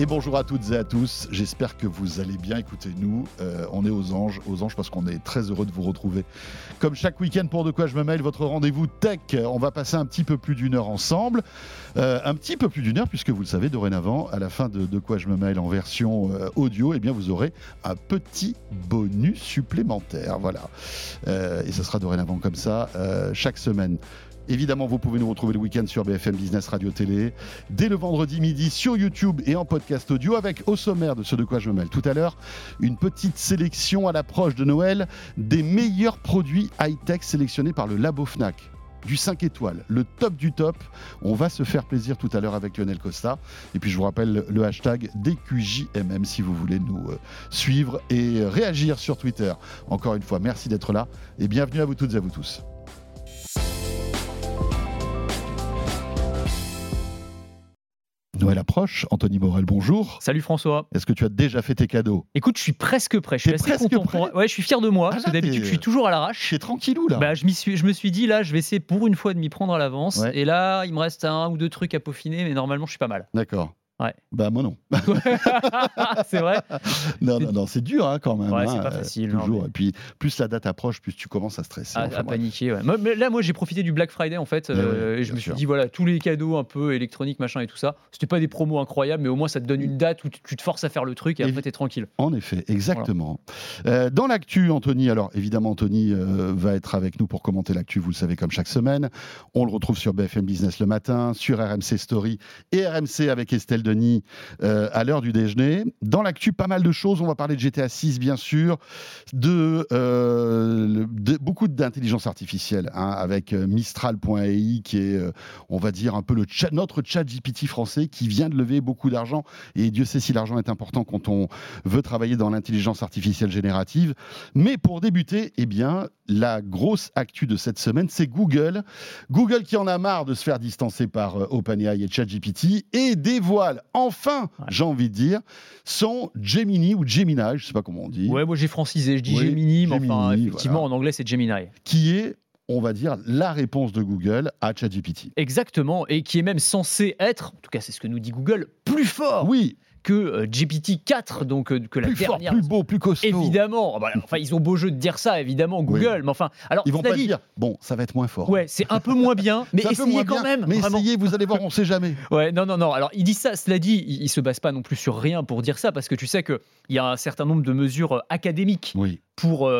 Et bonjour à toutes et à tous, j'espère que vous allez bien. Écoutez-nous, euh, on est aux anges, aux anges parce qu'on est très heureux de vous retrouver. Comme chaque week-end pour De quoi je me mêle, votre rendez-vous tech, on va passer un petit peu plus d'une heure ensemble. Euh, un petit peu plus d'une heure, puisque vous le savez, dorénavant, à la fin de De quoi je me mêle en version euh, audio, eh bien vous aurez un petit bonus supplémentaire. Voilà. et ce sera dorénavant comme ça chaque semaine. Évidemment, vous pouvez nous retrouver le week-end sur BFM Business Radio Télé, dès le vendredi midi sur YouTube et en podcast audio, avec au sommaire de ce de quoi je me mêle tout à l'heure, une petite sélection à l'approche de Noël des meilleurs produits high-tech sélectionnés par le Labo Fnac du 5 étoiles, le top du top. On va se faire plaisir tout à l'heure avec Lionel Costa. Et puis je vous rappelle le hashtag DQJMM si vous voulez nous euh, suivre et réagir sur Twitter. Encore une fois, merci d'être là et bienvenue à vous toutes et à vous tous. Noël approche. Anthony Morel, bonjour. Salut François. Est-ce que tu as déjà fait tes cadeaux? Écoute, je suis presque prêt. Je suis presque content. Prêt ouais, je suis fier de moi. Ah, parce que d'habitude, je suis toujours à l'arrache. Je suis tranquillou là. Bah, je, suis, je me suis dit, là, je vais essayer pour une fois de m'y prendre à l'avance. Et là, il me reste un ou deux trucs à peaufiner, mais normalement, je suis pas mal. D'accord. Ouais. Bah moi non. c'est vrai. Non non non, c'est dur hein, quand même. Ouais, hein, c'est pas facile. toujours. Et puis plus la date approche, plus tu commences à stresser. À, à paniquer. Ouais. Mais là, moi, j'ai profité du Black Friday en fait, euh, et je me suis dit voilà, tous les cadeaux un peu électroniques, machin et tout ça. C'était pas des promos incroyables, mais au moins ça te donne une date où tu te forces à faire le truc et, après t'es tranquille. En effet, exactement. Euh, dans l'actu, Anthony. Alors évidemment, Anthony euh, va être avec nous pour commenter l'actu. Vous le savez comme chaque semaine. On le retrouve sur BFM Business le matin, sur RMC Story et RMC avec Estelle Euh, à l'heure du déjeuner. Dans l'actu, pas mal de choses. On va parler de GTA 6, bien sûr, de, euh, beaucoup d'intelligence artificielle, hein, avec euh, Mistral.ai, qui est, on va dire, un peu notre chat GPT français, qui vient de lever beaucoup d'argent. Et Dieu sait si l'argent est important quand on veut travailler dans l'intelligence artificielle générative. Mais pour débuter, eh bien, la grosse actu de cette semaine, c'est Google. Google qui en a marre de se faire distancer par OpenAI et ChatGPT et dévoile enfin j'ai envie de dire, sont Gemini ou Gemini, je ne sais pas comment on dit. Ouais, moi j'ai francisé, je dis Gemini, mais enfin, effectivement, en anglais, c'est Gemini. Qui est on va dire, la réponse de Google à ChatGPT. Exactement, et qui est même censé être, en tout cas c'est ce que nous dit Google, plus fort. Oui, que euh, GPT-4, donc euh, que la plus dernière. Fort, plus beau, plus costaud. Évidemment. Ah bah, enfin, ils ont beau jeu de dire ça, évidemment, Google. Mais enfin, alors ils vont pas dire. Bon, ça va être moins fort. Ouais, c'est un peu moins bien, mais essayez quand même. Mais essayez, vous allez voir, on sait jamais. Ouais, non, non, non. Alors, ils disent ça. Cela dit, ils, ne se basent pas non plus sur rien pour dire ça, parce que tu sais que il y a un certain nombre de mesures euh, académiques pour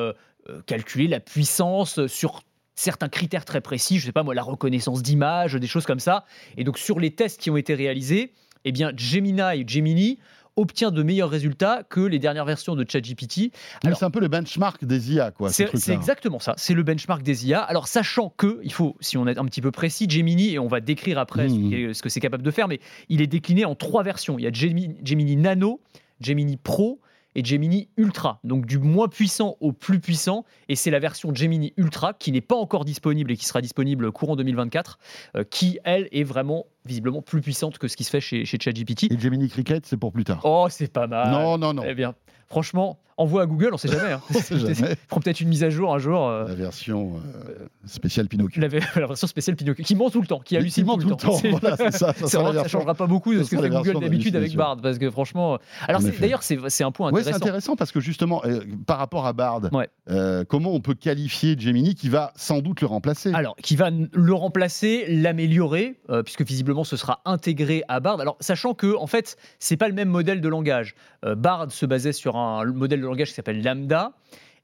calculer la puissance sur certains critères très précis, je sais pas moi, la reconnaissance d'image, des choses comme ça. Et donc sur les tests qui ont été réalisés, eh bien Gemini et Gemini obtient de meilleurs résultats que les dernières versions de ChatGPT. C'est un peu le benchmark des IA, quoi. C'est exactement ça. C'est le benchmark des IA. Alors, sachant que, il faut, si on est un petit peu précis, Gemini, et on va décrire après mmh. ce, que c'est capable de faire, mais il est décliné en trois versions. Il y a Gemini Nano, Gemini Pro et Gemini Ultra, donc du moins puissant au plus puissant. Et c'est la version Gemini Ultra qui n'est pas encore disponible et qui sera disponible courant 2024, euh, qui elle est vraiment visiblement plus puissante que ce qui se fait chez, chez ChatGPT. Et Gemini Cricket, c'est pour plus tard. Oh, c'est pas mal. Non, non, non. Eh bien, franchement, envoie à Google, on sait jamais. Hein. on sait jamais. Prends peut-être une mise à jour un jour. Euh, la version euh, spéciale Pinocchio. La, la, version spéciale Pinocchio, qui ment tout le temps, qui hallucine tout, le temps. Voilà, ça, ça, ça, changera pas beaucoup de ce que fait Google d'habitude avec Bard, parce que franchement. Alors d'ailleurs, c'est un point intéressant. Ouais, c'est intéressant parce que justement, euh, par rapport à Bard, comment on peut qualifier Gemini qui va sans doute le remplacer? Alors, qui va le remplacer, l'améliorer, puisque visiblement ce sera intégré à Bard. Alors, sachant que en fait, c'est pas le même modèle de langage. Bard se basait sur un modèle de langage qui s'appelle Lambda.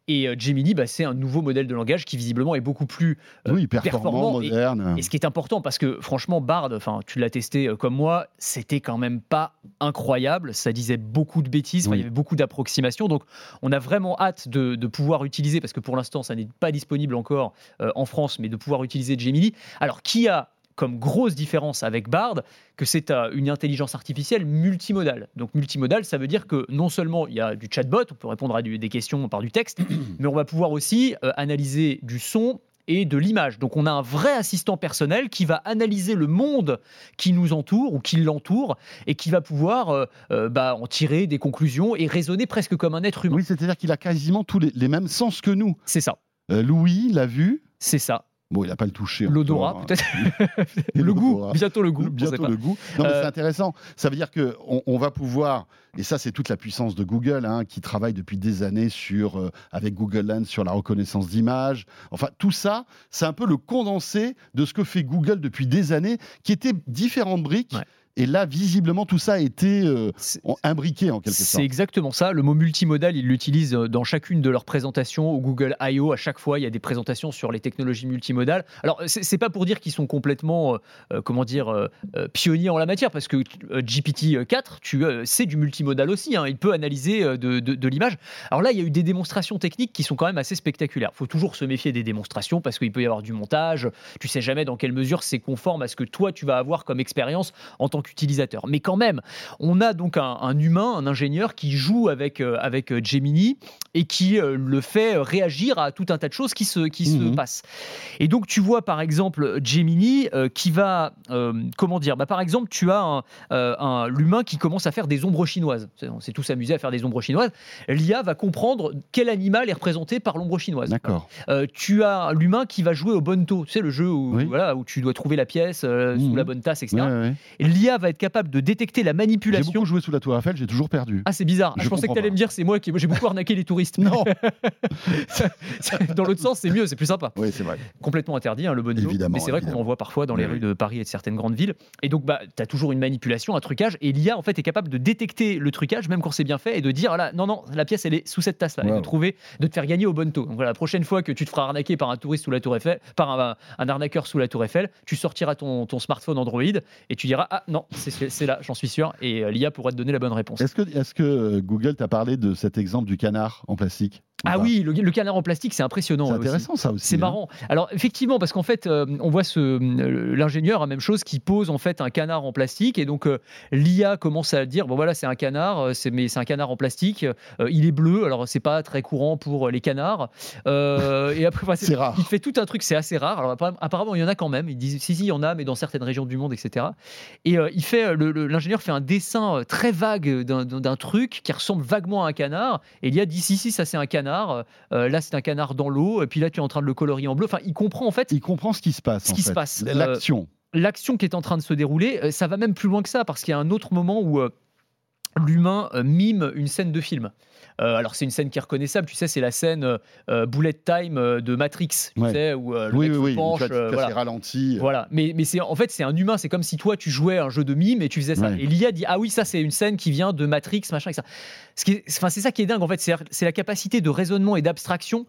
Et euh, Gemini, bah, c'est un nouveau modèle de langage qui visiblement est beaucoup plus euh, performant, moderne. Et, ce qui est important, parce que franchement, Bard, enfin, tu l'as testé euh, comme moi, c'était quand même pas incroyable. Ça disait beaucoup de bêtises, il y avait beaucoup d'approximations. Donc, on a vraiment hâte de, pouvoir utiliser, parce que pour l'instant, ça n'est pas disponible encore en France, mais de pouvoir utiliser Gemini. Alors, qui a comme grosse différence avec Bard que c'est une intelligence artificielle multimodale. Donc multimodale, ça veut dire que non seulement il y a du chatbot, on peut répondre à des questions par du texte, mais on va pouvoir aussi euh, analyser du son et de l'image. Donc on a un vrai assistant personnel qui va analyser le monde qui nous entoure ou qui l'entoure et qui va pouvoir euh, euh, bah, en tirer des conclusions et raisonner presque comme un être humain. Oui, c'est-à-dire qu'il a quasiment tous les, mêmes sens que nous. C'est ça. Louis l'a vu. C'est ça. Bon, il n'a pas le toucher. L'odorat, hein. peut-être. Le goût, bientôt le goût. Bientôt le goût. Non, mais Euh, c'est intéressant. Ça veut dire que on, va pouvoir, et ça c'est toute la puissance de Google, hein, qui travaille depuis des années sur, euh, avec Google Lens sur la reconnaissance d'images. Enfin, tout ça, c'est un peu le condensé de ce que fait Google depuis des années, qui étaient différentes briques. Ouais. Et là, visiblement, tout ça a été euh, C'est- imbriqué en quelque C'est sorte. exactement ça. Le mot multimodal, ils l'utilisent euh, dans chacune de leurs présentations au Google I.O. À chaque fois, il y a des présentations sur les technologies multimodales. Alors, c'est c'est pas pour dire qu'ils sont complètement, euh, comment dire, euh, pionniers en la matière, parce que euh, GPT-4, tu c'est du multimodal aussi. hein. Il peut analyser de, de- de l'image. Alors là, il y a eu des démonstrations techniques qui sont quand même assez spectaculaires. Il faut toujours se méfier des démonstrations parce qu'il peut y avoir du montage. Tu sais jamais dans quelle mesure c'est conforme à ce que toi tu vas avoir comme expérience en tant qu'utilisateur. Mais quand même, on a donc un, un humain, un ingénieur qui joue avec, euh, avec euh, Gemini et qui euh, le fait réagir à tout un tas de choses qui se, qui se Mhm. passent. Et donc tu vois par exemple Gemini euh, qui va, comment dire, bah, par exemple tu as un, un- l'humain qui commence à faire des ombres chinoises. On s'est tous amusés à faire des ombres chinoises. L'IA va comprendre quel animal est représenté par l'ombre chinoise. D'accord. Tu as l'humain qui va jouer au bonto, tu sais le jeu où, Oui. voilà, où tu dois trouver la pièce sous Mhm. la bonne tasse, etc. Ouais, ouais. Et L'IA va être capable de détecter la J'ai manipulation. beaucoup joué sous la Tour Eiffel, j'ai toujours perdu. Ah c'est bizarre. Je je pensais que tu allais me dire c'est moi qui j'ai beaucoup arnaqué les touristes. Non. Dans l'autre sens c'est mieux, c'est plus sympa. oui, c'est vrai. Complètement interdit hein, le bonto. Évidemment, Mais c'est vrai qu'on en voit parfois dans les Oui, rues oui. de Paris et de certaines grandes villes. Et donc bah tu as toujours une manipulation, un trucage et l'IA en fait est capable de détecter le trucage même quand c'est bien fait et de dire ah là non non la pièce elle est sous cette tasse là et de trouver de te faire gagner au bonto. Donc voilà la prochaine fois que tu te feras arnaquer par un touriste sous la Tour Eiffel, par un, un arnaqueur sous la Tour Eiffel, tu sortiras ton, ton smartphone Android et tu diras ah non c'est c'est là j'en suis sûr et euh, l'IA pourra te donner la bonne réponse. Est-ce que, est que euh, Google t'a parlé de cet exemple du canard en plastique Ah oui, le, le canard en plastique, c'est impressionnant. C'est aussi. intéressant ça aussi. C'est hein. marrant. Alors effectivement, parce qu'en fait, euh, on voit ce l'ingénieur, la même chose, qui pose en fait un canard en plastique, et donc euh, l'IA commence à dire bon voilà, c'est un canard, c'est mais c'est un canard en plastique. euh, il est bleu, alors c'est pas très courant pour les canards. Et après, enfin, C'est rare. Il fait tout un truc, c'est assez rare. Alors apparemment- il y en a quand même. Ils disent si si, il y en a, mais dans certaines régions du monde, etc. Et il fait le- l'ingénieur fait un dessin euh, très vague d'un- d'un truc qui ressemble vaguement à un canard. Et l'IA dit si si, ça c'est un canard. Euh, là, c'est un canard dans l'eau. Et puis là, tu es en train de le colorier en bleu. Enfin, il comprend en fait Il comprend ce qui se passe. Ce en qui se passe. Euh, L'action. l'action qui est en train de se dérouler. Euh, Ça va même plus loin que ça parce qu'il y a un autre moment où euh, l'humain euh, mime une scène de film. Euh, alors c'est une scène qui est reconnaissable, tu sais, c'est la scène euh, euh, bullet time de Matrix, tu Ouais. sais, où le oui, mec oui, se penche, voilà. ralenti. Voilà, mais, mais c'est en fait c'est un humain, c'est comme si toi tu jouais à un jeu de mime et tu faisais ça. Ouais. Et l'IA dit ah oui ça c'est une scène qui vient de Matrix machin et ça. Ce qui est, enfin c'est ça qui est dingue en fait, c'est la capacité de raisonnement et d'abstraction,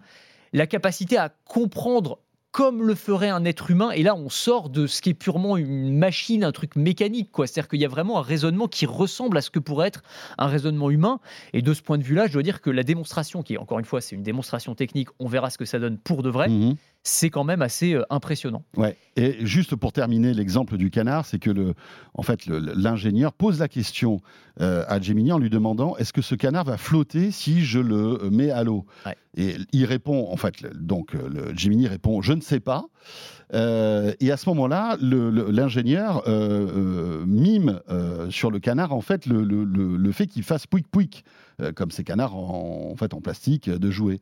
la capacité à comprendre comme le ferait un être humain. Et là, on sort de ce qui est purement une machine, un truc mécanique. quoi. C'est-à-dire qu'il y a vraiment un raisonnement qui ressemble à ce que pourrait être un raisonnement humain. Et de ce point de vue-là, je dois dire que la démonstration, qui encore une fois, c'est une démonstration technique, on verra ce que ça donne pour de vrai, Mhm. c'est quand même assez euh, impressionnant. Ouais. Et juste pour terminer l'exemple du canard, c'est que le, en fait, l'ingénieur pose la question euh, à Gemini en lui demandant est-ce que ce canard va flotter si je le euh, mets à l'eau? Ouais. Et il répond, en fait, donc euh, le Gemini répond je ne sais pas. Euh, et à ce moment-là, l'ingénieur euh, euh, mime sur le canard en fait le, le- le- le fait qu'il fasse pouic pouic, comme ces canards en, en fait en plastique de jouets.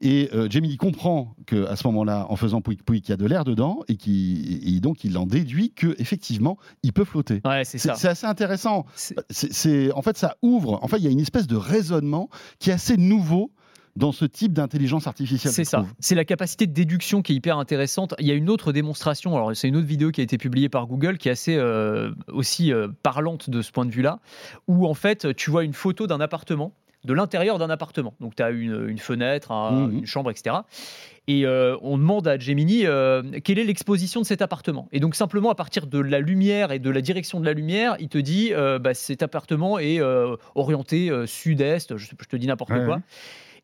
Et Gemini comprend que à ce moment-là, en faisant pouic pouic, il y a de l'air dedans et, qui, donc il en déduit que effectivement, il peut flotter. Ouais, c'est assez intéressant. C'est- en fait, ça ouvre. En fait, il y a une espèce de raisonnement qui est assez nouveau dans ce type d'intelligence artificielle. C'est ça. C'est la capacité de déduction qui est hyper intéressante. Il y a une autre démonstration, alors c'est une autre vidéo qui a été publiée par Google qui est assez euh, aussi euh, parlante de ce point de vue-là, où en fait tu vois une photo d'un appartement, de l'intérieur d'un appartement. Donc tu as une, une fenêtre, un- Mhm. une chambre, etc. Et euh, on demande à Gemini euh, quelle est l'exposition de cet appartement. Et donc simplement à partir de la lumière et de la direction de la lumière, il te dit euh, bah, cet appartement est orienté sud-est, je, te dis n'importe Ouais, quoi. ouais.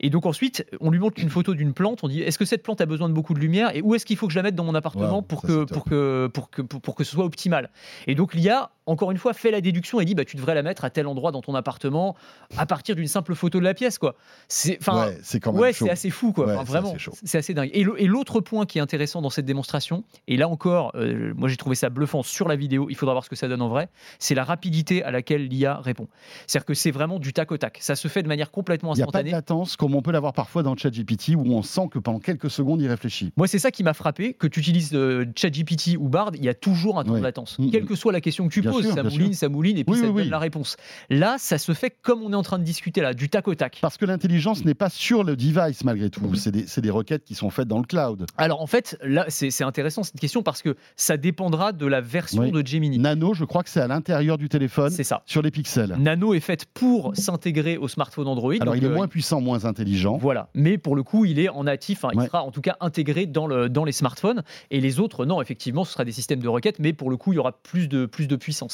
Et donc ensuite, on lui montre une photo d'une plante. On dit est-ce que cette plante a besoin de beaucoup de lumière et où est-ce qu'il faut que je la mette dans mon appartement Wow, pour, ça, que, c'est top. pour, que, pour, que, pour, pour que ce soit optimal? Et donc l'IA encore une fois, fait la déduction et dit bah, tu devrais la mettre à tel endroit dans ton appartement à partir d'une simple photo de la pièce. quoi. C'est ouais, c'est quand même ouais, c'est assez fou. quoi. Ouais, Enfin, c'est vraiment, c'est assez dingue. Et l'autre point qui est intéressant dans cette démonstration, et là encore, euh, moi j'ai trouvé ça bluffant sur la vidéo, il faudra voir ce que ça donne en vrai, c'est la rapidité à laquelle l'IA répond. C'est-à-dire que c'est vraiment du tac au tac. Ça se fait de manière complètement Il n'y a pas de instantanée. latence comme on peut l'avoir parfois dans ChatGPT où on sent que pendant quelques secondes il réfléchit. Moi, c'est ça qui m'a frappé, que tu utilises euh, ChatGPT ou Bard, il y a toujours un temps de latence. Mm, Quelle mm. que soit la question que tu Bien sûr, ça mouline, sûr. ça mouline, et puis Oui, ça oui, donne oui. la réponse. Là, ça se fait comme on est en train de discuter là, du tac au tac. Parce que l'intelligence n'est pas sur le device malgré tout. C'est des, requêtes qui sont faites dans le cloud. Alors en fait, là, c'est intéressant cette question parce que ça dépendra de la version de Gemini. Nano, je crois que c'est à l'intérieur du téléphone, C'est ça. sur les pixels. Nano est faite pour s'intégrer au smartphone Android. Alors donc, il est euh, moins puissant, moins intelligent. Voilà, mais pour le coup, il est en natif, hein, il sera en tout cas intégré dans, le, dans les smartphones. Et les autres, non, effectivement, ce sera des systèmes de requêtes, mais pour le coup, il y aura plus de, plus de puissance.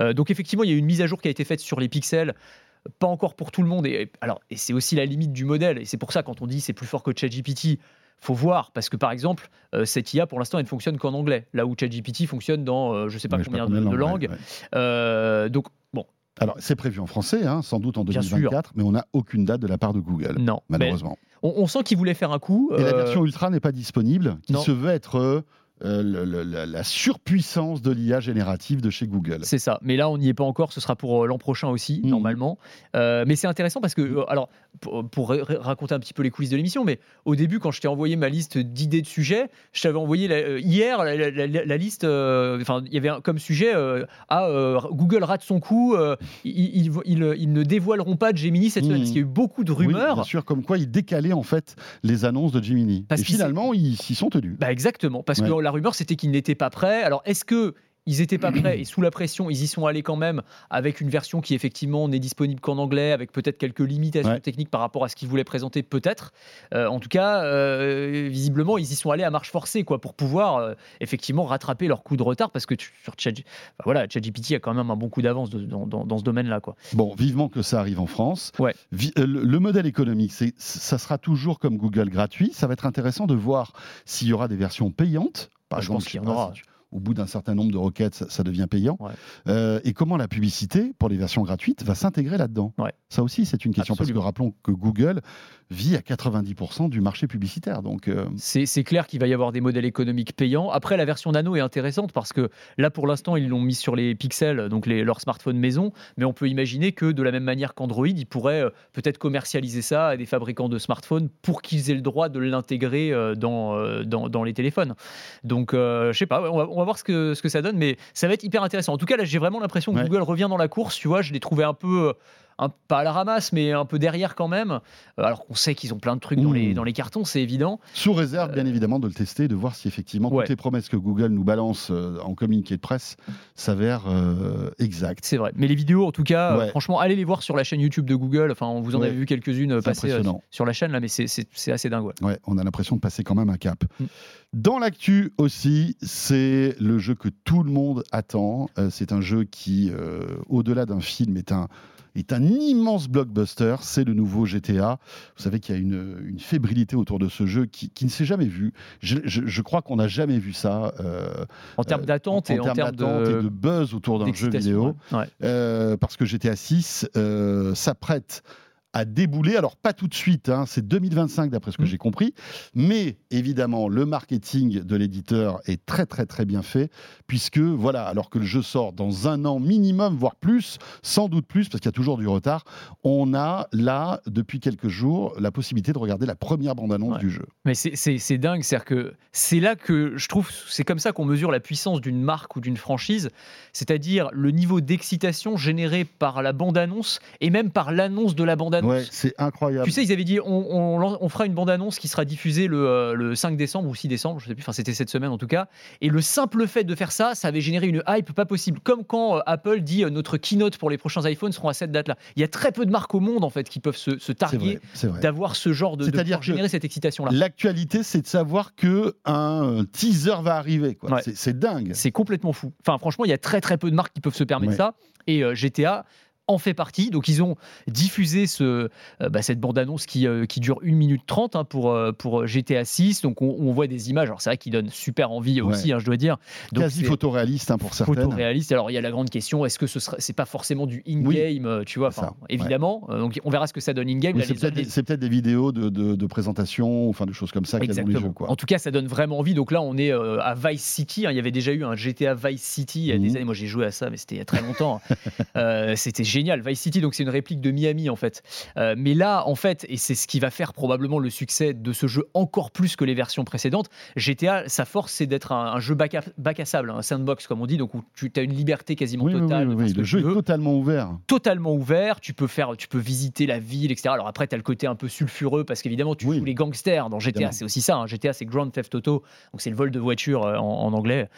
Euh, donc effectivement, il y a eu une mise à jour qui a été faite sur les pixels. Pas encore pour tout le monde. Et, alors, et c'est aussi la limite du modèle. Et c'est pour ça, quand on dit c'est plus fort que ChatGPT, faut voir. Parce que par exemple, euh, cette IA, pour l'instant, elle ne fonctionne qu'en anglais. Là où ChatGPT fonctionne dans euh, je ne sais pas Ouais, je sais combien de, langues. ouais. Euh, donc, bon, Alors c'est prévu en français, hein, sans doute en Bien sûr. 2024, mais on n'a aucune date de la part de Google, non. Malheureusement. on, on sent qu'il voulait faire un coup. Et la version Ultra n'est pas disponible, qui non. se veut être euh, le- le- la, la surpuissance de l'IA générative de chez Google. C'est ça. Mais là, on n'y est pas encore. Ce sera pour euh, l'an prochain aussi, Mhm. normalement. Euh, mais c'est intéressant parce que, alors, pour, pour ra- ra- raconter un petit peu les coulisses de l'émission, mais au début, quand je t'ai envoyé ma liste d'idées de sujets, je t'avais envoyé la- hier la, liste. Enfin, il y avait un- comme sujet ah, Google rate son coup. ils, ils- ils- ils ne dévoileront pas de Gemini cette semaine Mhm. parce qu'il y a eu beaucoup de Oui, rumeurs. bien sûr, comme quoi ils décalaient en fait les annonces de Gemini. Parce Et finalement, ils s'y sont tenus. Bah exactement, parce que Ouais. La rumeur c'était qu'ils n'étaient pas prêts. Alors est-ce que ils n'étaient pas prêts et sous la pression, ils y sont allés quand même avec une version qui effectivement n'est disponible qu'en anglais, avec peut-être quelques limitations Ouais. techniques par rapport à ce qu'ils voulaient présenter, peut-être. Euh, en tout cas, euh, visiblement, ils y sont allés à marche forcée quoi, pour pouvoir euh, effectivement rattraper leur coup de retard, parce que tu- sur Chat, enfin, voilà, ChatGPT a quand même un bon coup d'avance dans, dans- dans ce domaine-là. quoi. Bon, vivement que ça arrive en France. Ouais. Le, le modèle économique, c'est, ça sera toujours comme Google gratuit. Ça va être intéressant de voir s'il y aura des versions payantes. Par Je exemple, pense qu'il y en aura. Au bout d'un certain nombre de requêtes, ça, ça devient payant. Ouais. Euh, et comment la publicité, pour les versions gratuites, va s'intégrer là-dedans? Ouais. Ça aussi, c'est une question. Absolument. Parce que rappelons que Google vit à 90% du marché publicitaire. Donc, euh, C'est clair qu'il va y avoir des modèles économiques payants. Après, la version Nano est intéressante parce que là, pour l'instant, ils l'ont mis sur les pixels, donc les, leurs smartphones maison. Mais on peut imaginer que de la même manière qu'Android, ils pourraient euh, peut-être commercialiser ça à des fabricants de smartphones pour qu'ils aient le droit de l'intégrer dans, dans, dans les téléphones. Donc, euh, je sais pas, on va, on va voir ce que, ce que ça donne, mais ça va être hyper intéressant. En tout cas, là, j'ai vraiment l'impression que Ouais. Google revient dans la course. Tu vois, je l'ai trouvé un peu. Euh, un- pas à la ramasse, mais un peu derrière quand même. Euh, Alors qu'on sait qu'ils ont plein de trucs dans, Mmh. les, dans les cartons, c'est évident. sous réserve, bien évidemment, de le tester, de voir si effectivement Ouais. toutes les promesses que Google nous balance euh, en communiqué de presse s'avèrent euh, exactes. C'est vrai. Mais les vidéos, en tout cas, euh, Ouais. franchement, allez les voir sur la chaîne YouTube de Google. Enfin, on vous en Ouais. avez vu quelques-unes euh, passer euh, sur la chaîne, là, mais c'est- assez dingue. ouais. Ouais, on a l'impression de passer quand même un cap. Mm. Dans l'actu aussi, c'est le jeu que tout le monde attend. Euh, c'est un jeu qui, euh, au-delà d'un film, est un, est un immense blockbuster. C'est le nouveau GTA. Vous savez qu'il y a une, une fébrilité autour de ce jeu qui, qui ne s'est jamais vu. Je, je- je crois qu'on n'a jamais vu ça. euh, En termes euh, d'attente et en termes d'attente et de buzz autour d'un jeu vidéo. ouais. Euh, parce que GTA 6 euh, s'apprête à débouler. Alors pas tout de suite, hein, c'est 2025 d'après ce que Mm. j'ai compris, mais évidemment le marketing de l'éditeur est très très très bien fait, puisque voilà, alors que le jeu sort dans un an minimum, voire plus, sans doute plus, parce qu'il y a toujours du retard, on a là depuis quelques jours la possibilité de regarder la première bande-annonce Ouais. du jeu. Mais c'est dingue, c'est-à-dire que c'est là que je trouve, c'est comme ça qu'on mesure la puissance d'une marque ou d'une franchise, c'est-à-dire le niveau d'excitation généré par la bande-annonce et même par l'annonce de la bande-annonce. Ouais, c'est incroyable. Tu sais, ils avaient dit on, on lan- on fera une bande-annonce qui sera diffusée le, euh, le 5 décembre ou 6 décembre, je sais plus, enfin c'était cette semaine en tout cas. Et le simple fait de faire ça, ça avait généré une hype pas possible. Comme quand euh, Apple dit euh, notre keynote pour les prochains iPhones seront à cette date-là. Il y a très peu de marques au monde en fait qui peuvent se, targuer d'avoir ce genre de, C'est-à-dire générer cette excitation-là. L'actualité, c'est de savoir que un teaser va arriver. quoi. Ouais. C'est- C'est dingue. C'est complètement fou. Enfin, franchement, il y a très très peu de marques qui peuvent se permettre Ouais. ça. Et euh, GTA en fait partie. Donc ils ont diffusé ce, euh, bah, cette bande-annonce qui, euh, qui dure 1 minute 30 hein, pour, euh, pour GTA 6. Donc on, on voit des images, alors c'est vrai qui donnent super envie aussi, hein, je dois dire. Donc, Quasi photoréaliste hein, pour certaines. photoréaliste. Alors il y a la grande question, est-ce que ce sera, c'est pas forcément du in-game, euh, tu vois, ça, évidemment. Euh, Donc on verra ce que ça donne in-game. Oui, c'est peut-être les- des, des vidéos de, de, de présentation, enfin de choses comme ça dans les jeux. Quoi. En tout cas, ça donne vraiment envie. Donc là, on est euh, à Vice City. Il y avait déjà eu un GTA Vice City il y a des Mhm. années. Moi, j'ai joué à ça, mais c'était il y a très longtemps. Euh, c'était génial. Vice City, donc c'est une réplique de Miami en fait. Euh, mais là, en fait, et c'est ce qui va faire probablement le succès de ce jeu encore plus que les versions précédentes. GTA, sa force, c'est d'être un, un jeu bac à, bac à sable, un sandbox comme on dit. Donc où tu as une liberté quasiment Oui, totale. oui, oui. Le jeu est totalement ouvert. totalement ouvert. Tu peux faire, tu peux visiter la ville, etc. Alors après, tu as le côté un peu sulfureux parce qu'évidemment, tu joues les gangsters dans GTA. C'est aussi ça. hein. GTA, c'est Grand Theft Auto, donc c'est le vol de voiture euh, en, en anglais.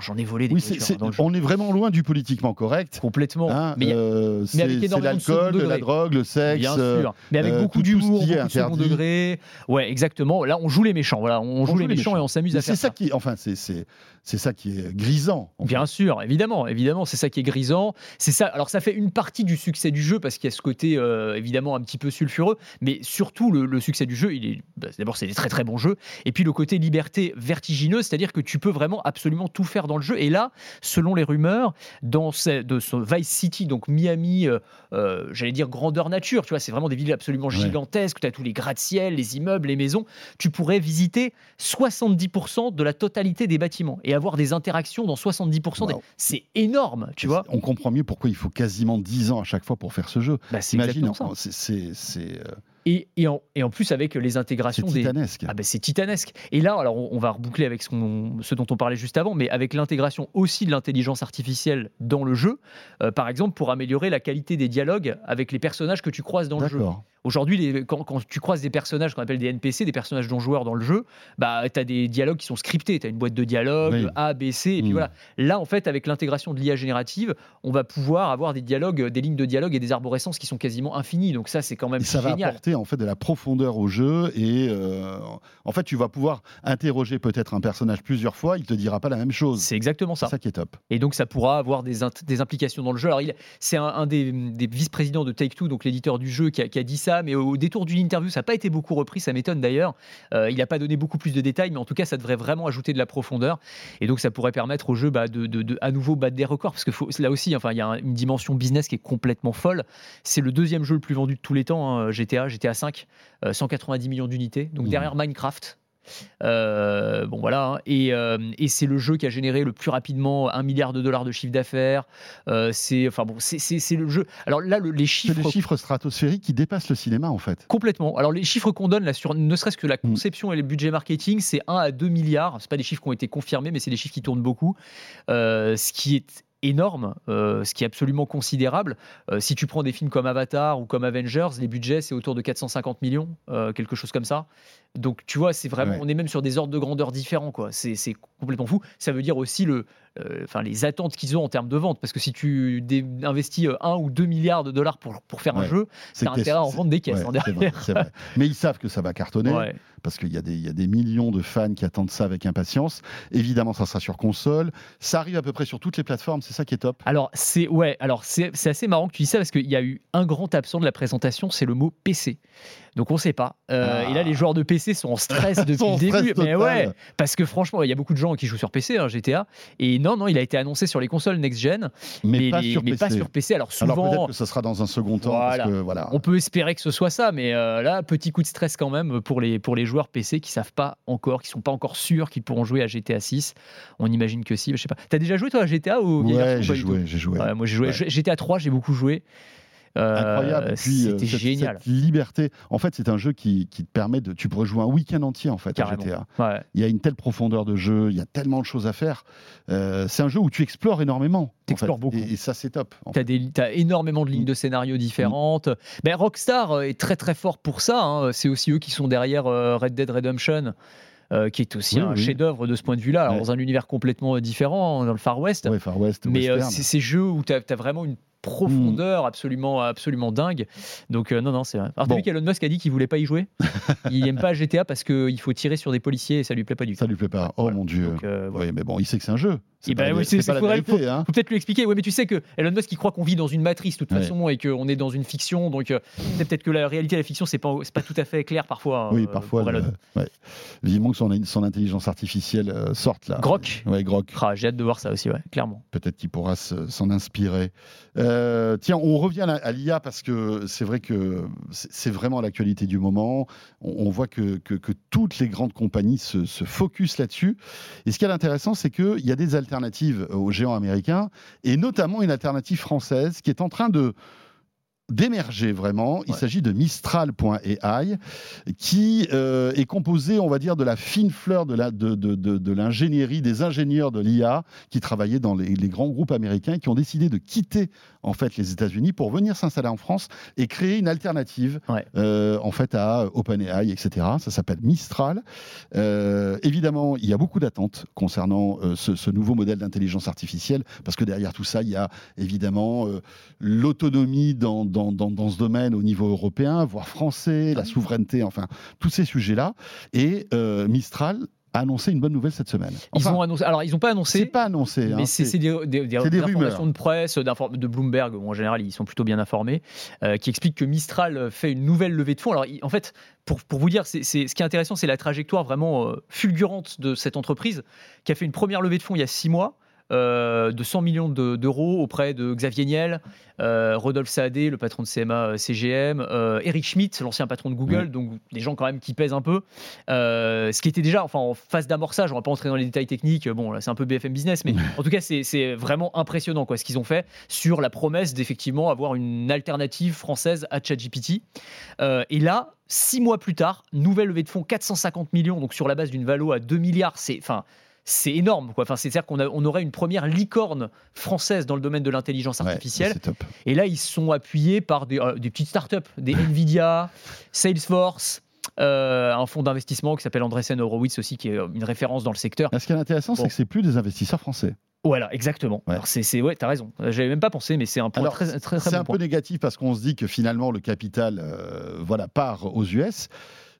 J'en, ai volé des voitures c'est- dans le jeu. on est vraiment loin du politiquement correct. complètement. Hein, euh, mais c'est l'alcool, de la drogue, le sexe. Bien euh, sûr, mais avec euh, beaucoup d'humour, beaucoup de second degré. Ouais, exactement. Là, on joue les méchants. Voilà, on, joue, les, méchants, et on s'amuse à faire C'est ça qui, enfin, c'est c'est c'est ça qui est grisant. en Bien sûr, évidemment, évidemment, c'est ça qui est grisant. C'est ça. Alors ça fait une partie du succès du jeu parce qu'il y a ce côté euh, évidemment un petit peu sulfureux, mais surtout le, succès du jeu, il est bah, d'abord c'est des très très bons jeux, et puis le côté liberté vertigineuse, c'est-à-dire que tu peux vraiment absolument tout faire dans le jeu. Et là, selon les rumeurs, dans ce, de ce Vice City, donc Miami, euh, euh, j'allais dire grandeur nature, tu vois, c'est vraiment des villes absolument gigantesques. Tu as tous les gratte-ciel, les immeubles, les maisons. Tu pourrais visiter 70% de la totalité des bâtiments et avoir des interactions dans 70% des. Wow. C'est énorme, tu vois. On comprend mieux pourquoi il faut quasiment 10 ans à chaque fois pour faire ce jeu. Bah, c'est Imagine, c'est, euh, Et, et, en, et en plus avec les c'est intégrations des. titanesque. Ah ben c'est titanesque. Et là, alors on, on va reboucler avec ce dont on parlait juste avant, mais avec l'intégration aussi de l'intelligence artificielle dans le jeu, euh, par exemple pour améliorer la qualité des dialogues avec les personnages que tu croises dans le jeu. Aujourd'hui, quand, quand tu croises des personnages qu'on appelle des NPC, des personnages non joueurs dans le jeu, bah, tu as des dialogues qui sont scriptés. Tu as une boîte de dialogue, Oui. A, B, C. Et puis Mm. voilà. Là, en fait, avec l'intégration de l'IA générative, on va pouvoir avoir des dialogues, des lignes de dialogue et des arborescences qui sont quasiment infinies. Donc ça, c'est quand même Et ça va génial. apporter en fait de la profondeur au jeu et euh, en fait tu vas pouvoir interroger peut-être un personnage plusieurs fois, il te dira pas la même chose. C'est exactement C'est ça. ça qui est top. Et donc, ça pourra avoir des, implications dans le jeu. Alors, c'est un, un des, des vice-présidents de Take-Two, donc l'éditeur du jeu, qui a, qui a dit ça, mais au, détour d'une interview, ça n'a pas été beaucoup repris, ça m'étonne d'ailleurs. Euh, il n'a pas donné beaucoup plus de détails, mais en tout cas, ça devrait vraiment ajouter de la profondeur. Et donc, ça pourrait permettre au jeu bah, de, de- de à nouveau battre des records, parce que faut- là aussi, enfin, il y a un- une dimension business qui est complètement folle. C'est le deuxième jeu le plus vendu de tous les temps, hein, GTA, GTA 5, 190 millions d'unités. Donc, Mmh. derrière Minecraft. Euh, bon voilà, hein. et, euh, et c'est le jeu qui a généré le plus rapidement un milliard de dollars de chiffre d'affaires. Euh, c'est enfin bon, c'est- le jeu. Alors là, le- les chiffres des chiffres stratosphériques qui dépassent le cinéma en fait. complètement. Alors les chiffres qu'on donne là sur ne serait-ce que la Mm. conception et le budget marketing, c'est 1 à 2 milliards. C'est pas des chiffres qui ont été confirmés, mais c'est des chiffres qui tournent beaucoup. Ce qui est énorme, euh, ce qui est absolument considérable. Euh, si tu prends des films comme Avatar ou comme Avengers, les budgets c'est autour de 450 millions, euh, quelque chose comme ça. Donc tu vois, c'est vraiment, Ouais. on est même sur des ordres de grandeur différents, quoi. C'est complètement fou. Ça veut dire aussi le, euh, enfin les attentes qu'ils ont en termes de vente, parce que si tu investis 1 ou 2 milliards de dollars pour, pour faire un jeu, C'est intérêt à en vendre des caisses ouais, en vrai, vrai. Mais ils savent que ça va cartonner parce qu'il y, a des- il y a des millions de fans qui attendent ça avec impatience. Évidemment, ça sera sur console. Ça arrive à peu près sur toutes les plateformes, c'est ça qui est top. Alors c'est ouais, alors c'est c'est assez marrant que tu dis ça parce qu'il y a eu un grand absent de la présentation, c'est le mot PC. Donc on sait pas. Euh, Ah. Et là les joueurs de PC sont en stress depuis Sont en le début. stress Mais ouais, parce que franchement il y a beaucoup de gens qui jouent sur PC, hein, GTA. Et non non, il a été annoncé sur les consoles next gen, Mais, pas, les- sur mais PC. pas sur PC. Alors Alors souvent. peut-être que ce sera dans un second temps. Voilà. Parce que, voilà. on peut espérer que ce soit ça, mais euh, là, petit coup de stress quand même pour les, pour les joueurs PC qui savent pas encore, qui sont pas encore sûrs qu'ils pourront jouer à GTA 6. On imagine que si, mais je sais pas. T'as déjà joué toi à GTA ou Ouais, ou j'ai joué, j'ai joué. Ouais, moi j'ai joué Ouais. GTA 3, j'ai beaucoup joué. Euh, Incroyable. Euh, C'était cette, génial. cette liberté. En fait, c'est un jeu qui, qui te permet de. Tu pourrais jouer un week-end entier en fait Carrément. à GTA. Ouais. Il y a une telle profondeur de jeu, il y a tellement de choses à faire. Euh, c'est un jeu où tu explores énormément. en T'explores fait. beaucoup. Et, et ça, c'est top. des- t'as énormément de lignes de scénarios différentes. Ben, Rockstar euh, est très très fort pour ça. hein. C'est aussi eux qui sont derrière euh, Red Dead Redemption. euh, qui est aussi Oui, un oui. chef-d'œuvre de ce point de vue-là, Ouais. dans un univers complètement euh, différent, hein, dans le Far West. Ouais, Far West, Mais euh, c'est ces jeux où tu as, vraiment une profondeur absolument, absolument dingue. Donc, euh, non, non, c'est vrai. Alors, t'as Bon. vu qu'Elon Musk a dit qu'il voulait pas y jouer? Il aime pas GTA parce qu'il faut tirer sur des policiers et ça lui plaît pas du tout. Ça lui plaît pas. Oh Voilà. mon dieu. Donc, euh, voilà. Oui, mais bon, il sait que c'est un jeu. C'est la- oui, hein. faut peut-être lui expliquer. Oui, mais tu sais que Elon Musk, il croit qu'on vit dans une matrice de toute Ouais. façon et qu'on est dans une fiction. Donc, euh, peut-être que la réalité et la fiction, c'est pas, pas tout à fait clair parfois. Oui, parfois. pour le- Elon. ouais. Vivement que son, son intelligence artificielle sorte là. Grok. Ouais, Grok. Ah, J'ai hâte de voir ça aussi, ouais, clairement. Peut-être qu'il pourra se- s'en inspirer. Euh, tiens, on revient à, l'IA parce que c'est vrai que c'est vraiment l'actualité du moment. On, voit que, que- toutes les grandes compagnies se, se là-dessus. Et ce qui est intéressant, c'est qu'il y a des alternatives aux géants américains et notamment une alternative française qui est en train de d'émerger vraiment. Il Ouais. s'agit de Mistral.ai qui euh, est composé, on va dire, de la fine fleur de la- de- de- de- de l'ingénierie, des ingénieurs de l'IA qui travaillaient dans les, les grands groupes américains et qui ont décidé de quitter en fait les États-Unis pour venir s'installer en France et créer une alternative Ouais. euh, en fait à OpenAI, etc. Ça s'appelle Mistral. Euh, évidemment, il y a beaucoup d'attentes concernant ce, ce nouveau modèle d'intelligence artificielle parce que derrière tout ça, il y a évidemment l'autonomie dans, dans, dans, dans ce domaine au niveau européen, voire français, la souveraineté, enfin tous ces sujets-là. Et euh, Mistral a annoncé une bonne nouvelle cette semaine. Ils Enfin, ont annoncé. Alors, ils n'ont pas annoncé. c'est pas annoncé. hein, Mais c'est c'est des, des- des- c'est des informations de presse, de Bloomberg, en général ils sont plutôt bien informés, euh, qui expliquent que Mistral fait une nouvelle levée de fonds. Alors en fait, pour, pour vous dire, c'est c'est- ce qui est intéressant, c'est la trajectoire vraiment euh, fulgurante de cette entreprise, qui a fait une première levée de fonds il y a six mois. Euh, de 100 millions de- d'euros auprès de Xavier Niel, euh, Rodolphe Saadé, le patron de CMA euh, CGM, euh, Eric Schmidt, l'ancien patron de Google, donc des gens quand même qui pèsent un peu. Ce qui était déjà enfin, en phase d'amorçage, on va pas entrer dans les détails techniques, bon là c'est un peu BFM Business, mais en tout cas c'est- vraiment impressionnant quoi, ce qu'ils ont fait sur la promesse d'effectivement avoir une alternative française à ChatGPT. Et là, six mois plus tard, nouvelle levée de fonds, 450 millions, donc sur la base d'une valo à 2 milliards, c'est enfin c'est énorme quoi. Enfin, c'est-à-dire qu'on on aurait une première licorne française dans le domaine de l'intelligence artificielle. c'est. Et là, ils sont appuyés par des, euh, des petites startups, des Nvidia, Salesforce, euh, un fonds d'investissement qui s'appelle Andreessen Horowitz aussi, qui est euh, une référence dans le secteur. Ce qui est intéressant, c'est Bon. que c'est plus des investisseurs français. Voilà, exactement. Ouais. Alors c'est, c'est- ouais, t'as raison. J'avais même pas pensé, mais c'est un point Alors, très, très, très C'est bon un point. peu négatif parce qu'on se dit que finalement le capital euh, voilà, part aux US.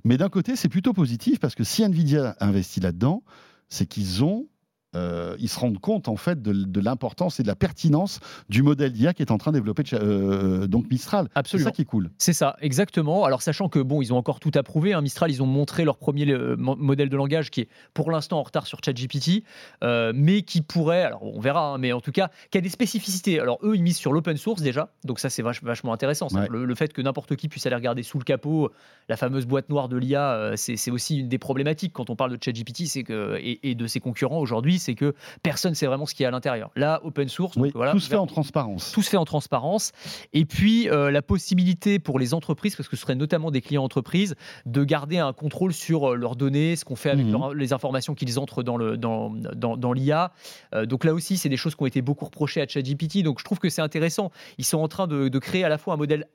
Mais d'un côté, c'est plutôt positif parce que si Nvidia investit là-dedans, c'est qu'ils ont. Euh, ils se rendent compte en fait de, de l'importance et de la pertinence du modèle d'IA qui est en train de développer euh, donc Mistral. C'est Absolument. ça qui est cool. C'est ça, exactement. Alors, sachant que bon, ils ont encore tout approuvé. Hein, Mistral, ils ont montré leur premier euh, mo- modèle de langage qui est pour l'instant en retard sur ChatGPT, euh, mais qui pourrait, alors on verra, hein, mais en tout cas, qui a des spécificités. Alors, eux, ils misent sur l'open source déjà, donc ça, c'est vach- vachement intéressant. Ouais. Le, le fait que n'importe qui puisse aller regarder sous le capot la fameuse boîte noire de l'IA, c'est c'est aussi une des problématiques quand on parle de ChatGPT c'est que, et, et de ses concurrents aujourd'hui, c'est que personne ne sait vraiment ce qu'il y a à l'intérieur. Là, open source, donc Oui, voilà, tout se fait en transparence. tout se fait en transparence. Et puis, euh, la possibilité pour les entreprises, parce que ce serait notamment des clients entreprises, de garder un contrôle sur euh, leurs données, ce qu'on fait avec Mhm. leur- les informations qu'ils entrent dans le dans, dans, dans l'IA. Euh, donc là aussi, c'est des choses qui ont été beaucoup reprochées à ChatGPT. Donc je trouve que c'est intéressant. Ils sont en train de, de créer à la fois un modèle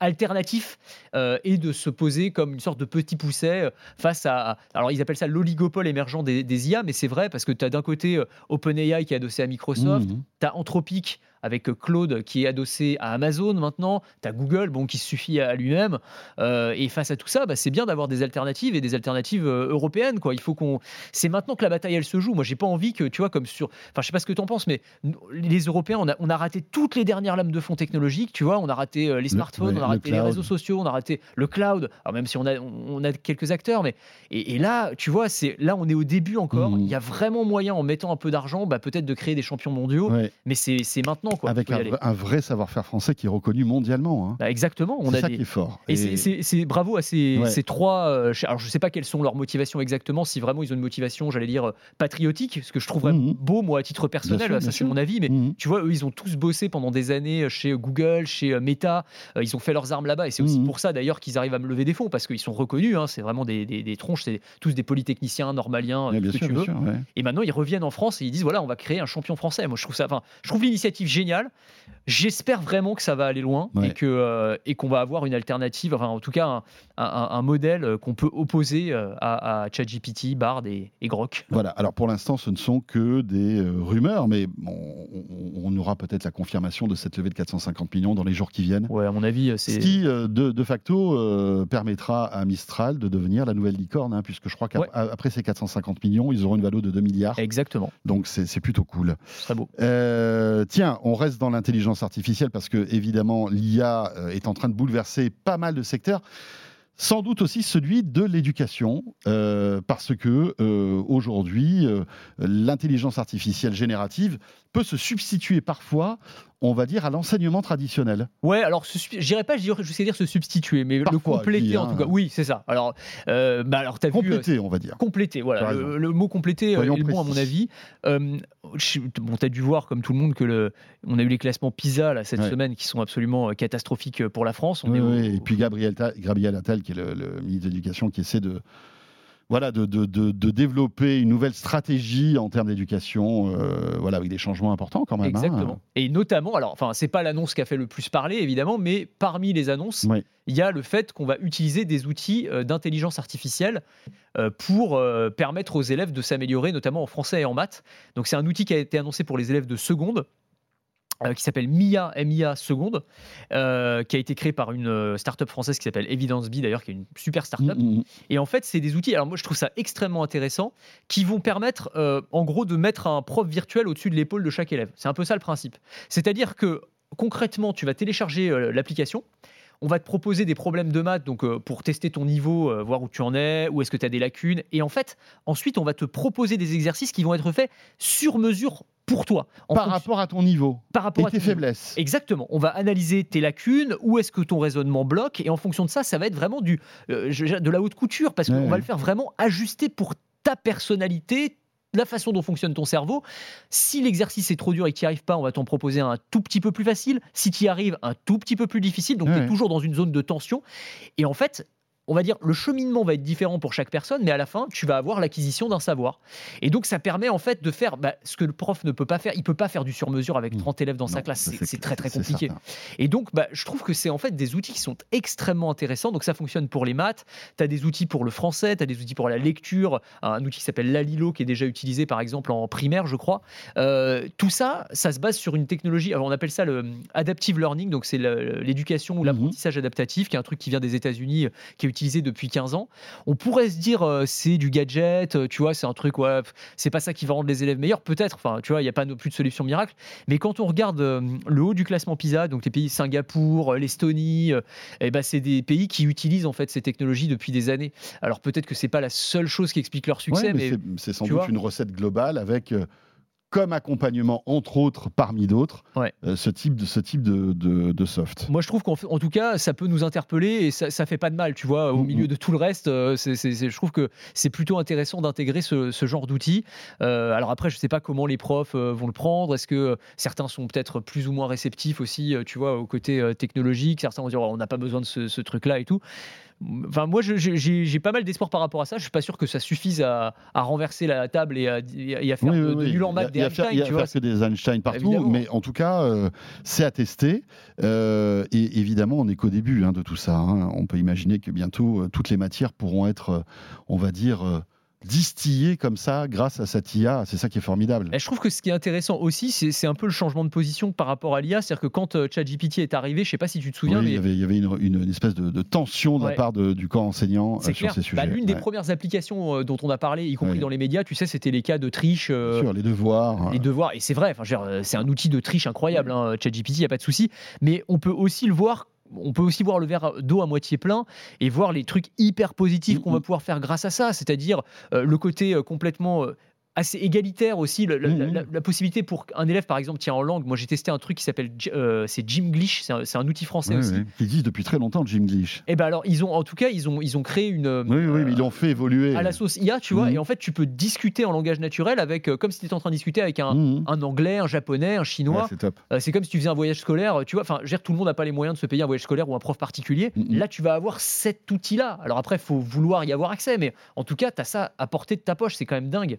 alternatif euh, et de se poser comme une sorte de petit pousset euh, face à, alors ils appellent ça l'oligopole émergent des, des IA, mais c'est vrai parce que tu as d'un côté euh, OpenAI qui est adossé à Microsoft, Mhm. tu as Anthropic avec Claude qui est adossé à Amazon maintenant, tu as Google bon, qui se suffit à lui-même. Euh, et face à tout ça, bah, c'est bien d'avoir des alternatives et des alternatives euh, européennes. Quoi. Il faut qu'on. C'est maintenant que la bataille elle se joue. Moi, j'ai pas envie que, tu vois, comme sur. Enfin, je sais pas ce que tu en penses, mais les Européens, on a, on a raté toutes les dernières lames de fond technologiques. Tu vois, on a raté euh, les smartphones, on a le raté les réseaux sociaux, on a raté le cloud. Alors même si on a, on a quelques acteurs, mais et, et là, tu vois, c'est là, on est au début encore. Mhm. Il y a vraiment moyen, en mettant un peu d'argent, bah, peut-être de créer des champions mondiaux. Ouais. Mais c'est c'est quoi. Avec un, vrai- un vrai savoir-faire français qui est reconnu mondialement. hein. Bah, exactement. On C'est a ça des- qui est fort. et, c'est- c'est bravo à ces, Ouais. ces trois. euh, alors, je ne sais pas quelles sont leurs motivations exactement, si vraiment ils ont une motivation, j'allais dire, euh, patriotique, ce que je trouverais Mhm. beau, moi, à titre personnel, sûr, ça c'est mon avis, mais Mhm. tu vois, eux, ils ont tous bossé pendant des années chez Google, chez euh, Meta, euh, ils ont fait leurs armes là-bas, et c'est aussi Mhm. pour ça d'ailleurs qu'ils arrivent à me lever des fonds, parce qu'ils sont reconnus, hein, c'est vraiment des, des- des tronches, c'est tous des polytechniciens, normaliens, tout bien ce que sûr, tu veux. sûr, ouais. Et maintenant, ils reviennent en France et ils disent voilà, on va créer un champion français. Moi, je trouve ça, enfin, je trouve l'initiative géniale. Génial. J'espère vraiment que ça va aller loin Ouais. et que euh, et qu'on va avoir une alternative, enfin en tout cas un, un- un modèle qu'on peut opposer euh, à, à ChatGPT, Bard et, et Grok. Voilà, alors pour l'instant, ce ne sont que des euh, rumeurs, mais on, on- on aura peut-être la confirmation de cette levée de 450 millions dans les jours qui viennent. Ouais, à mon avis, Ce c'est qui, euh, de, de facto, euh, permettra à Mistral de devenir la nouvelle licorne, hein, puisque je crois Ouais. qu'après ces 450 millions, ils auront une valeur de 2 milliards. exactement. Donc c'est c'est plutôt cool. Très beau. Euh, tiens, on reste dans l'intelligence artificielle parce que évidemment l'IA euh, est en train de bouleverser pas mal de secteurs. Sans doute aussi celui de l'éducation, euh, parce que euh, aujourd'hui, l'intelligence artificielle générative peut se substituer parfois, on va dire, à l'enseignement traditionnel. Ouais, alors j'irais pas, je sais dire se substituer, mais le Parfois, compléter dit, en hein. tout cas. Oui, c'est ça. Alors, euh, bah alors t'as vu. euh, on va dire. Compléter, voilà. Le, le mot compléter euh, est le bon à mon avis. Euh, je- bon, tu as dû voir, comme tout le monde, que le, on a eu les classements PISA là, cette Ouais. semaine qui sont absolument catastrophiques pour la France. On Oui, est au- oui, Et puis Gabriel, Gabriel Attal, qui est le, le ministre de l'Éducation, qui essaie de, voilà, de, de- de- de développer une nouvelle stratégie en termes d'éducation, euh, voilà, avec des changements importants quand même. hein. Exactement. Et notamment, alors, enfin, c'est pas l'annonce qui a fait le plus parler, évidemment, mais parmi les annonces, Oui. il y a le fait qu'on va utiliser des outils euh, d'intelligence artificielle euh, pour permettre aux élèves de s'améliorer, notamment en français et en maths. Donc, c'est un outil qui a été annoncé pour les élèves de seconde. Euh, qui s'appelle MIA, MIA Seconde, euh, qui a été créé par une euh, start-up française qui s'appelle Evidence B, d'ailleurs, qui est une super start-up. Mm, mm, Et en fait, c'est des outils, alors moi je trouve ça extrêmement intéressant, qui vont permettre euh, en gros de mettre un prof virtuel au-dessus de l'épaule de chaque élève. C'est un peu ça le principe. C'est-à-dire que concrètement, tu vas télécharger euh, l'application. On va te proposer des problèmes de maths donc pour tester ton niveau, voir où tu en es, où est-ce que tu as des lacunes. Et en fait, ensuite, on va te proposer des exercices qui vont être faits sur mesure pour toi. En Par fonction- rapport à ton niveau par rapport et à tes niveau. faiblesses. Exactement. On va analyser tes lacunes, où est-ce que ton raisonnement bloque, et en fonction de ça, ça va être vraiment du, euh, de la haute couture, parce qu'on Ouais, va le faire vraiment ajuster pour ta personnalité, la façon dont fonctionne ton cerveau. Si l'exercice est trop dur et que tu n'y arrives pas, on va t'en proposer un tout petit peu plus facile. Si tu y arrives, un tout petit peu plus difficile. Donc Ouais, tu es toujours dans une zone de tension. Et en fait, on va dire, le cheminement va être différent pour chaque personne, mais à la fin, tu vas avoir l'acquisition d'un savoir. Et donc, ça permet en fait de faire bah, ce que le prof ne peut pas faire. Il peut pas faire du sur-mesure avec Mmh. 30 élèves dans sa classe. C'est- très, très compliqué. Et donc, bah, je trouve que c'est en fait des outils qui sont extrêmement intéressants. Donc, ça fonctionne pour les maths. Tu as des outils pour le français, tu as des outils pour la lecture. Un outil qui s'appelle Lalilo, qui est déjà utilisé par exemple en primaire, je crois. Euh, tout ça, ça se base sur une technologie. Alors, on appelle ça le adaptive learning. Donc, c'est l'éducation ou Mhm. l'apprentissage adaptatif, qui est un truc qui vient des États-Unis, qui est utilisé depuis 15 ans. On pourrait se dire, euh, c'est du gadget, euh, tu vois, c'est un truc, ouais, c'est pas ça qui va rendre les élèves meilleurs, peut-être. Enfin, tu vois, il n'y a pas non plus de solution miracle. Mais quand on regarde euh, le haut du classement PISA, donc les pays Singapour, l'Estonie, eh ben, c'est des pays qui utilisent en fait ces technologies depuis des années. Alors peut-être que c'est pas la seule chose qui explique leur succès, Ouais, mais, c'est- c'est sans doute vois. une recette globale avec comme accompagnement, entre autres, parmi d'autres, Ouais. euh, ce type de, ce type de, de- de soft. moi je trouve qu'en tout cas ça peut nous interpeller et ça, ça fait pas de mal, tu vois, au Mhm. milieu de tout le reste. euh, je trouve que c'est plutôt intéressant d'intégrer ce, ce genre d'outils. Euh, alors après, je sais pas comment les profs vont le prendre. Est-ce que certains sont peut-être plus ou moins réceptifs aussi, tu vois, au côté technologique? Certains vont dire Oh, on n'a pas besoin de ce, ce truc-là et tout. Enfin, moi, j'ai pas mal d'espoir par rapport à ça. Je suis pas sûr que ça suffise à, à renverser la table et à, et à faire Oui, de, oui, de nul en des Einstein, Il y a faire que des Einstein partout, Évidemment. mais en tout cas, euh, c'est à tester. Euh, et évidemment, on n'est qu'au début hein, de tout ça. hein. On peut imaginer que bientôt, euh, toutes les matières pourront être, on va dire, distillées comme ça grâce à cette IA. C'est ça qui est formidable. Et je trouve que ce qui est intéressant aussi, c'est un peu le changement de position par rapport à l'IA. C'est-à-dire que quand euh, ChatGPT est arrivé, je sais pas si tu te souviens, Oui, il y mais avait, il y avait une, une- une espèce de, de tension de Ouais. la part de- du corps enseignant euh, sur clair. ces sujets. Bah, L'une des premières applications euh, dont on a parlé, y compris Ouais. dans les médias, tu sais, c'était les cas de triche. euh, Sur les devoirs. les devoirs, et c'est vrai, c'est un outil de triche incroyable, hein, ChatGPT, il n'y a pas de souci, mais on peut aussi le voir. On peut aussi voir le verre d'eau à moitié plein et voir les trucs hyper positifs qu'on va Mhm. pouvoir faire grâce à ça, c'est-à-dire euh, le côté euh, complètement euh, assez égalitaire aussi, le- la, la- la- la possibilité pour un élève, par exemple, tiens en langue, moi j'ai testé un truc qui s'appelle, euh, c'est Jimglish, c'est un, outil français aussi. Qui existe depuis très longtemps, Jim Glitch. Et ben alors, ils ont, en tout cas, ils ont, ils ont créé une, euh, Oui, oui, mais ils l'ont fait évoluer. à la sauce IA, tu vois, Mhm. et en fait, tu peux discuter en langage naturel avec, euh, comme si tu étais en train de discuter avec un, Mhm. un anglais, un japonais, un chinois. Ouais, c'est top. Euh, c'est comme si tu faisais un voyage scolaire, tu vois. Enfin, dire, tout le monde n'a pas les moyens de se payer un voyage scolaire ou un prof particulier. Là, tu vas avoir cet outil-là. Alors après, il faut vouloir y avoir accès, mais en tout cas, tu as ça à portée de ta poche. C'est quand même dingue.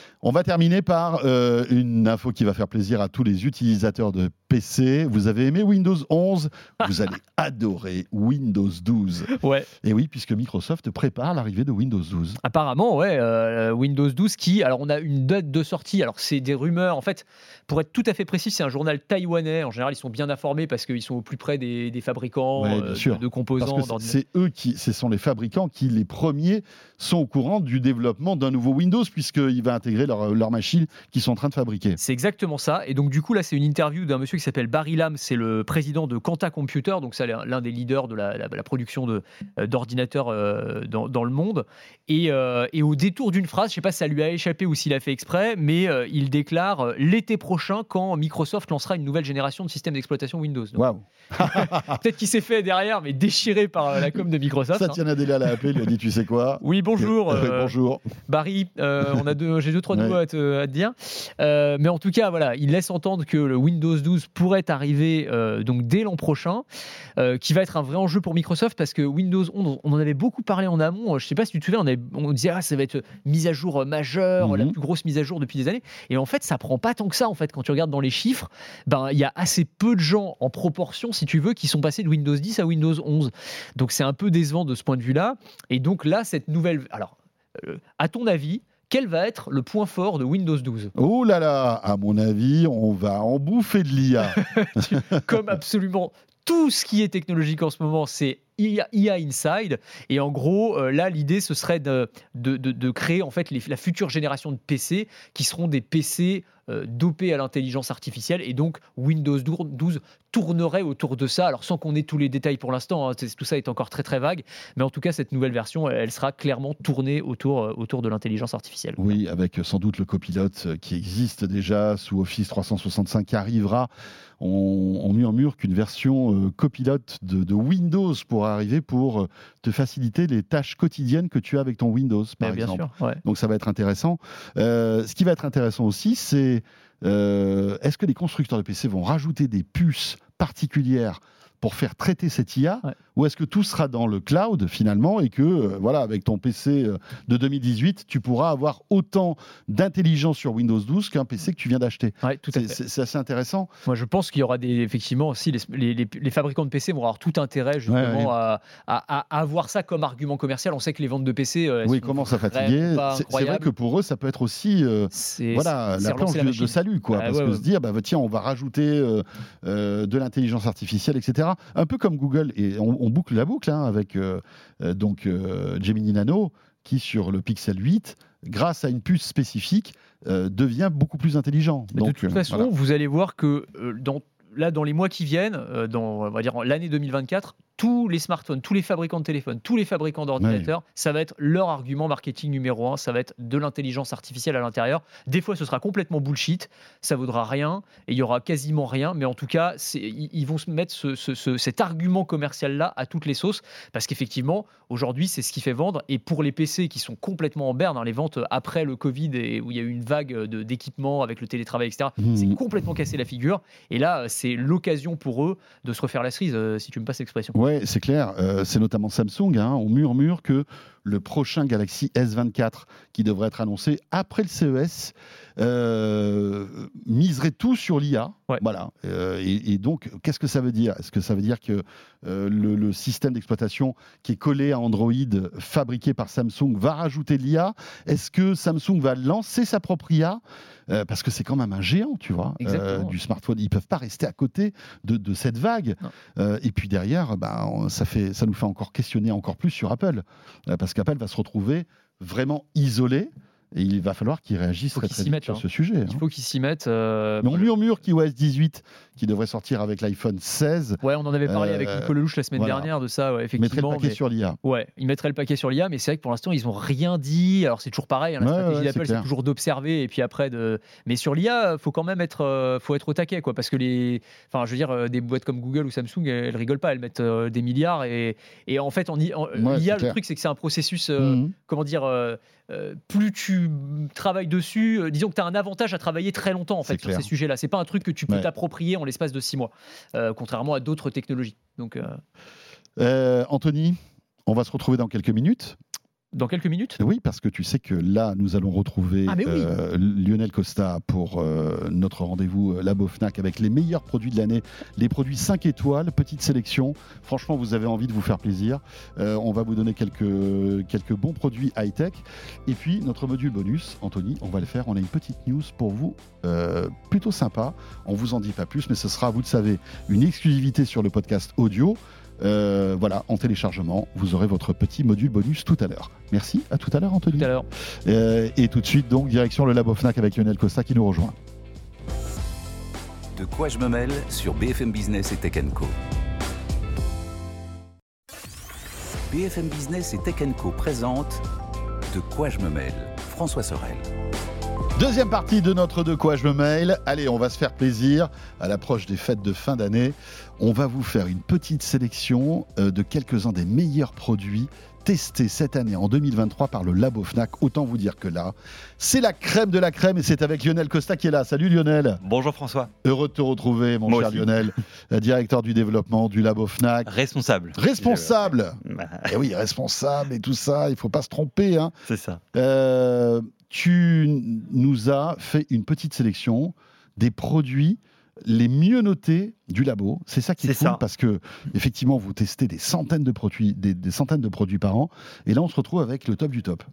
On va terminer par euh, une info qui va faire plaisir à tous les utilisateurs de PC. Vous avez aimé Windows 11, vous allez adorer Windows 12. Ouais. Et oui, puisque Microsoft prépare l'arrivée de Windows 12. Apparemment, ouais, euh, Windows 12 qui, alors on a une date de sortie, alors c'est des rumeurs, en fait, pour être tout à fait précis, c'est un journal taïwanais, en général ils sont bien informés parce qu'ils sont au plus près des, des fabricants Ouais, bien euh, sûr. de, de composants. C'est eux qui, ce sont les fabricants qui, les premiers, sont au courant du développement d'un nouveau Windows, puisqu'il va intégrer leur, leur machine qu'ils sont en train de fabriquer. C'est exactement ça. Et donc, du coup, là, c'est une interview d'un monsieur qui s'appelle Barry Lam. C'est le président de Quanta Computer. Donc, c'est l'un des leaders de la, la- la production euh, d'ordinateurs euh, dans, dans le monde. Et, euh, et au détour d'une phrase, je sais pas si ça lui a échappé ou s'il a fait exprès, mais euh, il déclare euh, l'été prochain quand Microsoft lancera une nouvelle génération de système d'exploitation Windows. Waouh Peut-être qu'il s'est fait derrière, mais déchiré par euh, la com de Microsoft. hein. Satya Nadella l'a appelé, il lui a dit Tu sais quoi? Oui, bonjour. Euh, euh, Bonjour. Barry, euh, on a deux, j'ai deux trois Ouais. à te, à te dire, Euh, mais en tout cas voilà, il laisse entendre que le Windows 12 pourrait arriver euh, donc dès l'an prochain, euh, qui va être un vrai enjeu pour Microsoft parce que Windows 11, on en avait beaucoup parlé en amont. Je sais pas si tu te souviens, on, avait- on disait ah ça va être mise à jour majeure, Mhm. la plus grosse mise à jour depuis des années, et en fait ça prend pas tant que ça en fait quand tu regardes dans les chiffres, ben il y a assez peu de gens en proportion si tu veux qui sont passés de Windows 10 à Windows 11, donc c'est un peu décevant de ce point de vue là, et donc là cette nouvelle, alors euh, à ton avis, quel va être le point fort de Windows 12 Oh là là, à mon avis, on va en bouffer de l'IA. Comme absolument tout ce qui est technologique en ce moment, c'est IA, IA Inside. Et en gros, euh, là, l'idée, ce serait de, de, de- de créer en fait les- la future génération de PC qui seront des PC euh, dopés à l'intelligence artificielle. Et donc, Windows 12 tournerait autour de ça. Alors, sans qu'on ait tous les détails pour l'instant, hein, tout ça est encore très très vague. Mais en tout cas, cette nouvelle version, elle, sera clairement tournée autour, euh, autour de l'intelligence artificielle. Oui, avec sans doute le copilote euh, qui existe déjà sous Office 365 qui arrivera. On, on murmure qu'une version euh, copilote de, de Windows pourra arriver pour euh, te faciliter les tâches quotidiennes que tu as avec ton Windows, par Mais bien exemple. sûr, ouais. Donc ça va être intéressant. Euh, ce qui va être intéressant aussi, c'est euh, est-ce que les constructeurs de PC vont rajouter des puces particulières pour faire traiter cette IA Ouais. ou est-ce que tout sera dans le cloud finalement et que euh, voilà avec ton PC euh, de 2018 tu pourras avoir autant d'intelligence sur Windows 12 qu'un PC que tu viens d'acheter? Ouais, C'est- assez intéressant. Moi, je pense qu'il y aura des, effectivement aussi les, les- les- les fabricants de PC vont avoir tout intérêt justement Ouais. À, à- à avoir ça comme argument commercial. On sait que les ventes de PC, euh, elles oui sont commence à fatiguer. C'est- vrai que pour eux ça peut être aussi euh, voilà la planche la de, salut quoi Ah, parce que se dire bah tiens on va rajouter euh, de l'intelligence artificielle etc un peu comme Google et on, on boucle la boucle hein, avec euh, euh, donc euh, Gemini Nano qui sur le Pixel 8 grâce à une puce spécifique euh, devient beaucoup plus intelligent Mais de toute façon, voilà. vous allez voir que dans, là, dans les mois qui viennent, dans on va dire l'année 2024, tous les smartphones, tous les fabricants de téléphones, tous les fabricants d'ordinateurs, ça va être leur argument marketing numéro un. Ça va être de l'intelligence artificielle à l'intérieur. Des fois, ce sera complètement bullshit, ça vaudra rien et il y aura quasiment rien. Mais en tout cas, ils vont se mettre ce- ce- ce- cet argument commercial là à toutes les sauces parce qu'effectivement, aujourd'hui, c'est ce qui fait vendre. Et pour les PC qui sont complètement en berne, hein, les ventes après le Covid et où il y a eu une vague d'équipements avec le télétravail, etc. Mhm. C'est complètement cassé la figure. Et là, c'est l'occasion pour eux de se refaire la cerise, euh, si tu me passes l'expression. Ouais, c'est clair. Euh, c'est notamment Samsung. hein. On murmure que le prochain Galaxy S24, qui devrait être annoncé après le CES, euh, miserait tout sur l'IA. Ouais. Voilà. Euh, et, et donc, qu'est-ce que ça veut dire? Est-ce que ça veut dire que euh, le, le système d'exploitation qui est collé à Android, fabriqué par Samsung, va rajouter de l'IA Est-ce que Samsung va lancer sa propre IA Euh, Parce que c'est quand même un géant, tu vois, euh, du smartphone. Ils peuvent pas rester à côté de, de cette vague. Euh, et puis derrière, bah, on- ça, fait, ça nous fait encore questionner encore plus sur Apple. Parce qu'Apple va se retrouver vraiment isolé. Et il va falloir très, très vite mettent, sur hein. ce sujet. Il hein. faut qu'ils s'y mettent. euh, Mais on murmure qu'iOS 18, qui devrait sortir avec l'iPhone 16, Ouais, on en avait parlé Euh, avec Nicolas Lelouch la semaine voilà. dernière de ça, ouais, mettrait le effectivement. paquet mais- sur l'IA. Ouais, ils mettraient le paquet sur l'IA, mais c'est vrai que pour l'instant, ils n'ont rien dit. Alors, c'est toujours pareil, hein, la Ouais, stratégie ouais, c'est d'Apple, c'est toujours d'observer et puis après de. Mais sur l'IA, faut quand même être, euh, faut être au taquet, quoi, parce que les, enfin, je veux dire, euh, des boîtes comme Google ou Samsung, elles, rigolent pas, elles mettent euh, des milliards et, et en fait, Ouais, l'IA, le truc, c'est que c'est un processus, Mhm. comment dire. Euh, plus tu travailles dessus, euh, disons que tu as un avantage à travailler très longtemps en fait sur ces sujets-là. C'est pas un truc que tu peux Ouais. t'approprier en l'espace de six mois, euh, contrairement à d'autres technologies. Donc, Anthony, on va se retrouver dans quelques minutes. Dans quelques minutes? Oui, parce que tu sais que là, nous allons retrouver Ah, oui. euh, Lionel Costa pour euh, notre rendez-vous euh, Labo Fnac avec les meilleurs produits de l'année, les produits 5 étoiles, petite sélection. Franchement, vous avez envie de vous faire plaisir. Euh, on va vous donner quelques, quelques bons produits high-tech. Et puis, notre module bonus, Anthony, on va le faire. On a une petite news pour vous, plutôt sympa. On vous en dit pas plus, mais ce sera, vous le savez, une exclusivité sur le podcast audio. Euh, voilà, en téléchargement, vous aurez votre petit module bonus tout à l'heure. Merci, à tout à l'heure Anthony. Tout à l'heure. Euh, et tout de suite, donc, direction le Labo Fnac avec Lionel Costa qui nous rejoint. De quoi je me mêle sur BFM Business et Tech Co. BFM Business et Tech Co présente De quoi je me mêle François Sorel. Deuxième partie de notre De quoi je me mail. Allez, on va se faire plaisir à l'approche des fêtes de fin d'année. On va vous faire une petite sélection euh, de quelques-uns des meilleurs produits testés cette année en 2023 par le Labo Fnac. Autant vous dire que là, c'est la crème de la crème et c'est avec Lionel Costa qui est là. Salut Lionel. Bonjour François. Heureux de te retrouver, mon Moi cher aussi. Lionel, directeur du développement du Labo Fnac. Responsable. Responsable. Eh oui, responsable et tout ça, il faut pas se tromper. Hein. C'est ça. Euh, tu nous as fait une petite sélection des produits les mieux notés du labo. C'est ça qui est, cool ça. parce que effectivement vous testez des centaines de produits, des, des centaines de produits par an, et là on se retrouve avec le top du top.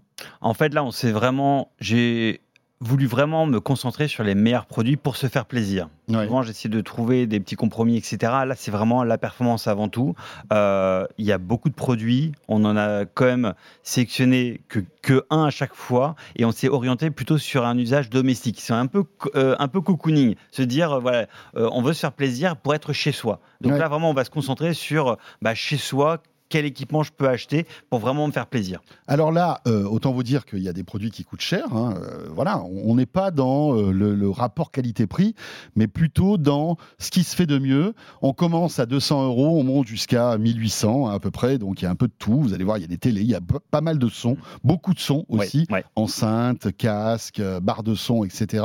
En fait, là, on s'est vraiment. J'ai voulu vraiment me concentrer sur les meilleurs produits pour se faire plaisir. Souvent, j'essaie de trouver des petits compromis, etc. Là, c'est vraiment la performance avant tout. Euh, Il y a beaucoup de produits. On en a quand même sélectionné que, que un à chaque fois. Et on s'est orienté plutôt sur un usage domestique. C'est un peu, euh, un peu cocooning. Se dire, euh, voilà, on veut se faire plaisir pour être chez soi. Donc Ouais. là, vraiment, on va se concentrer sur bah, chez soi. Quel équipement je peux acheter pour vraiment me faire plaisir Alors là, euh, autant vous dire qu'il y a des produits qui coûtent cher. hein, euh, voilà, on n'est pas dans euh, le, le rapport qualité-prix, mais plutôt dans ce qui se fait de mieux. On commence à 200 euros, on monte jusqu'à 1800 à peu près. Donc il y a un peu de tout. Vous allez voir, il y a des télés, il y a pas mal de sons, beaucoup de sons aussi. Ouais, ouais. enceinte, casque, euh, barre de son, etc.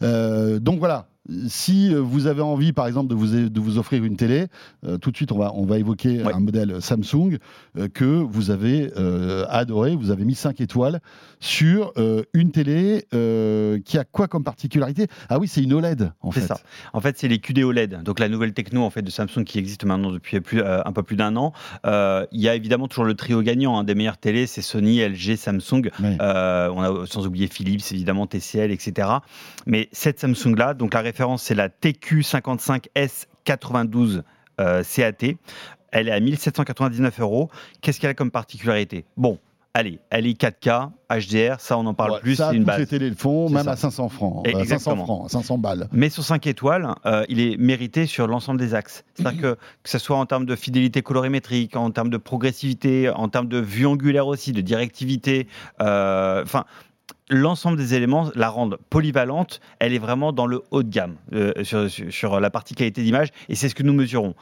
Donc voilà. Si euh, vous avez envie, par exemple, de vous, de vous offrir une télé, euh, tout de suite, on va, on va évoquer Ouais. un modèle Samsung euh, que vous avez euh, adoré. Vous avez mis 5 étoiles sur euh, une télé euh, qui a quoi comme particularité? Ah oui, c'est une OLED, en C'est fait. ça. En fait, c'est les QD OLED, donc la nouvelle techno en fait de Samsung qui existe maintenant depuis plus, euh, un peu plus d'un an. Euh, Il y a évidemment toujours le trio gagnant hein, des meilleures télés, c'est Sony, LG, Samsung. Euh, on a sans oublier Philips, évidemment TCL, etc. Mais cette Samsung là, donc la référence c'est la TQ55S92 euh, CAT. Elle est à 1799 euros. Qu'est-ce qu'elle a comme particularité? Bon, allez, elle est 4K, HDR, ça on en parle Ouais, plus, c'est une base. les télés le font, même ça. à 500 francs. Euh, 500 exactement. francs, 500 balles. Mais sur 5 étoiles, euh, il est mérité sur l'ensemble des axes. C'est-à-dire que, que ce soit en termes de fidélité colorimétrique, en termes de progressivité, en termes de vue angulaire aussi, de directivité, euh, enfin. L'ensemble des éléments la rendent polyvalente. Elle est vraiment dans le haut de gamme euh, sur, sur- la partie qualité d'image et c'est ce que nous mesurons.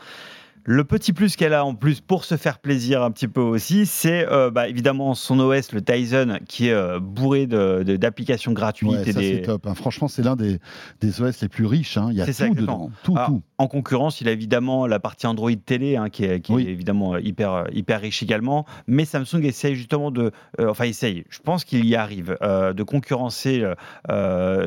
Le petit plus qu'elle a en plus pour se faire plaisir un petit peu aussi, c'est euh, bah, évidemment son OS, le Tizen, qui est euh, bourré de- de- d'applications gratuites Ouais, et ça, des, c'est top. hein. Franchement, c'est l'un des, des OS les plus riches. hein. Il y a ça, tout exactement. dedans. Tout, tout. En concurrence, il a évidemment la partie Android télé, hein, qui est, qui est Oui. évidemment euh, hyper, hyper riche également. Mais Samsung essaye justement de. euh, enfin, essaye, je pense qu'il y arrive, de concurrencer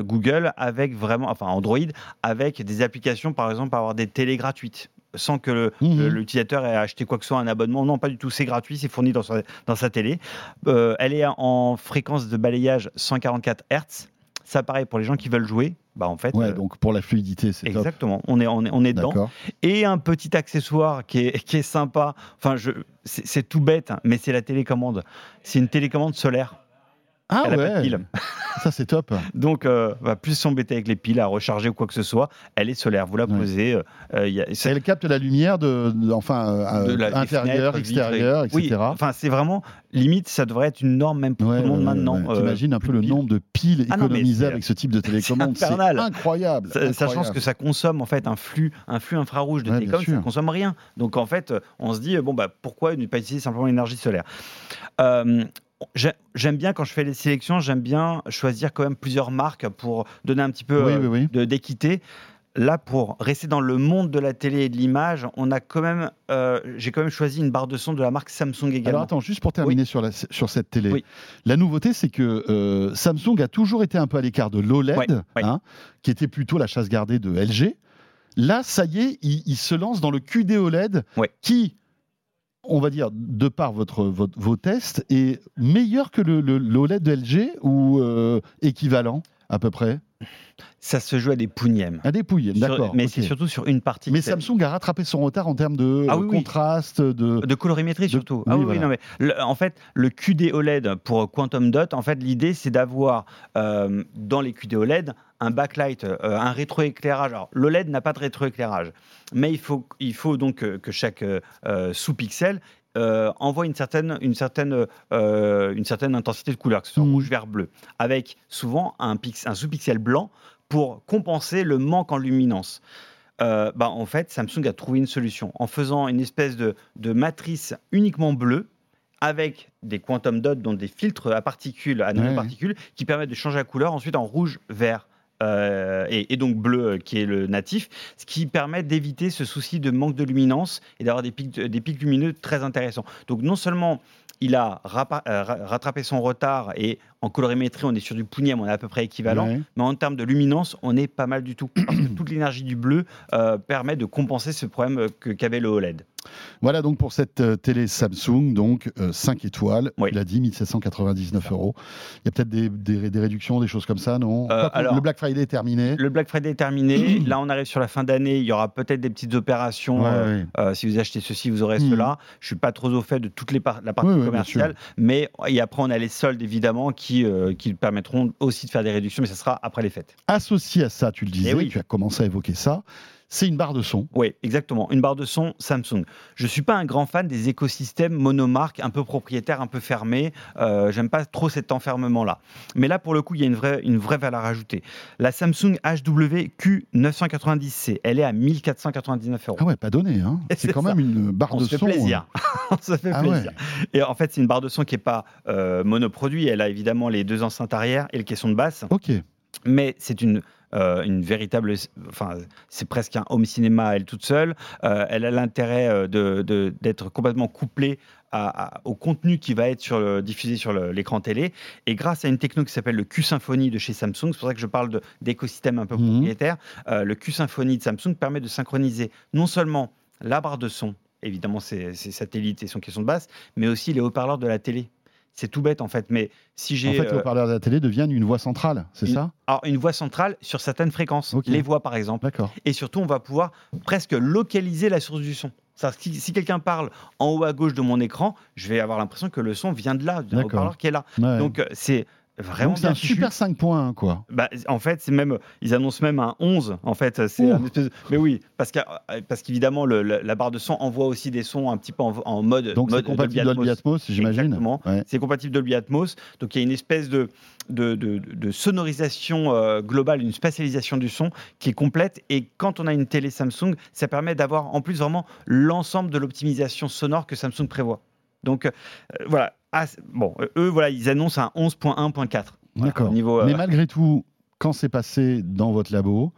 Google avec vraiment. Enfin, Android, avec des applications, par exemple, avoir des télés gratuites. Sans que le- l'utilisateur ait acheté quoi que ce soit, un abonnement. Non, pas du tout, c'est gratuit, c'est fourni dans sa, dans sa télé. Euh, elle est en fréquence de balayage 144 Hz. Ça, pareil, pour les gens qui veulent jouer, bah en fait. Ouais, euh, donc pour la fluidité, c'est top. Exactement, on est, on est, on est dedans. Et un petit accessoire qui est, qui est sympa, enfin, je, c'est c'est tout bête, hein, mais c'est la télécommande. C'est une télécommande solaire. Ah Elle a pas de ouais, pile. ça c'est top. Donc, euh, va plus s'embêter avec les piles à recharger ou quoi que ce soit. Elle est solaire. Vous la posez. euh, euh, y a- Elle capte la lumière de, de- enfin, euh, de la- des intérieur, fenêtres, extérieur, vitres et- etc. Oui, enfin, c'est vraiment limite, ça devrait être une norme même pour Ouais, tout le monde maintenant. euh, T'imagines un peu le piles. nombre de piles Ah non, économisées avec ce type de télécommande. C'est incroyable. Sachant incroyable. ce que ça consomme en fait un flux, un flux infrarouge de télécom, ça ne consomme rien. Donc en fait, on se dit bon bah pourquoi ne pas utiliser simplement l'énergie solaire? J'aime bien quand je fais les sélections, j'aime bien choisir quand même plusieurs marques pour donner un petit peu Oui, euh, oui, oui. de- d'équité. là, pour rester dans le monde de la télé et de l'image, on a quand même, euh, j'ai quand même choisi une barre de son de la marque Samsung également. Alors attends, juste pour terminer sur, la, sur cette télé, la nouveauté c'est que euh, Samsung a toujours été un peu à l'écart de l'OLED, hein, qui était plutôt la chasse gardée de LG. Là, ça y est, il, se lance dans le QD OLED, qui, on va dire, de par votre, vos tests, est meilleur que le, l'OLED de LG ou euh, équivalent? À peu près ça se joue à des pougnèmes. À des pougnèmes, d'accord. Mais c'est surtout sur une partie. Mais Samsung a rattrapé son retard en termes de ah contraste, de... de colorimétrie surtout. ah oui, non, mais en fait, le QD OLED pour Quantum Dot, en fait, l'idée c'est d'avoir euh, dans les QD OLED un backlight, euh, un rétroéclairage. Alors, l'OLED n'a pas de rétroéclairage, mais il faut, il faut donc que chaque euh, sous-pixel envoie une certaine, une, certaine, une certaine intensité de couleur, que ce soit mmh. rouge, vert, bleu, avec souvent un, un sous-pixel blanc pour compenser le manque en luminance. Euh, bah, en fait, Samsung a trouvé une solution en faisant une espèce de, matrice uniquement bleue avec des quantum dots, donc des filtres à particules, à nanoparticules, qui permettent de changer la couleur ensuite en rouge, vert, euh, et, donc bleu euh, qui est le natif, ce qui permet d'éviter ce souci de manque de luminance et d'avoir des pics, des pics lumineux très intéressants. Donc non seulement il a rattrapé son retard et en colorimétrie, on est sur du pougnème, on est à peu près équivalent. Mais en termes de luminance, on est pas mal du tout. Parce que toute l'énergie du bleu euh, permet de compenser ce problème qu'avait le OLED. Voilà donc pour cette euh, télé Samsung, donc 5 euh, étoiles, il a dit 1799 euros. Il y a peut-être des, réductions, des choses comme ça, non alors, Le Black Friday est terminé. Le Black Friday est terminé. Là, on arrive sur la fin d'année. Il y aura peut-être des petites opérations. si vous achetez ceci, vous aurez cela. Je suis pas trop au fait de toute les la partie commerciale, mais et après on a les soldes évidemment qui euh, qui, permettront aussi de faire des réductions, mais ça sera après les fêtes. Associé à ça, tu le disais, eh tu as commencé à évoquer ça, c'est une barre de son. Oui, exactement. Une barre de son Samsung. Je ne suis pas un grand fan des écosystèmes monomarques, un peu propriétaires, un peu fermés. Euh, J'aime pas trop cet enfermement-là. Mais là, pour le coup, il y a une vraie, une vraie valeur ajoutée. La Samsung HWQ990C, elle est à 1499 euros. Ah ouais, pas donné. Hein. C'est quand même une barre de son. Fait plaisir. Hein. On se fait ah plaisir. Et en fait, c'est une barre de son qui n'est pas euh, monoproduit. Elle a évidemment les deux enceintes arrière et le caisson de basse. Ok. Mais c'est une euh, une véritable, enfin, c'est presque un home cinéma à elle toute seule. Euh, elle a l'intérêt euh, de, d'être complètement couplée au contenu qui va être sur diffusé sur l'écran télé. Et grâce à une techno qui s'appelle le Q-Symphony de chez Samsung, c'est pour ça que je parle d'écosystème un peu mhm. propriétaire, le Q-Symphony de Samsung permet de synchroniser non seulement la barre de son, évidemment ses, ses satellites et son caisson de basse, mais aussi les haut-parleurs de la télé. C'est tout bête en fait, mais si j'ai. En fait, le haut-parleur de la télé deviennent une voix centrale, c'est ça? Alors, une voix centrale sur certaines fréquences, les voix par exemple. D'accord. Et surtout, on va pouvoir presque localiser la source du son. Si, si quelqu'un parle en haut à gauche de mon écran, je vais avoir l'impression que le son vient de là, d'un haut-parleur qui est là. Donc, euh, c'est Vraiment c'est un super 5 points, quoi. Bah, en fait, c'est même, ils annoncent même un 11. En fait, c'est Mais oui, parce qu'évidemment, la barre de son envoie aussi des sons un petit peu en, mode. Donc c'est compatible Dolby Atmos, j'imagine. Exactement. C'est compatible Dolby Atmos. Donc il y a une espèce de, de, sonorisation euh, globale, une spatialisation du son qui est complète. Et quand on a une télé Samsung, ça permet d'avoir en plus vraiment l'ensemble de l'optimisation sonore que Samsung prévoit. Donc euh, voilà, ah, bon, euh, eux, voilà, ils annoncent un 11.1.4. D'accord. Euh, Mais malgré tout, quand c'est passé dans votre labo,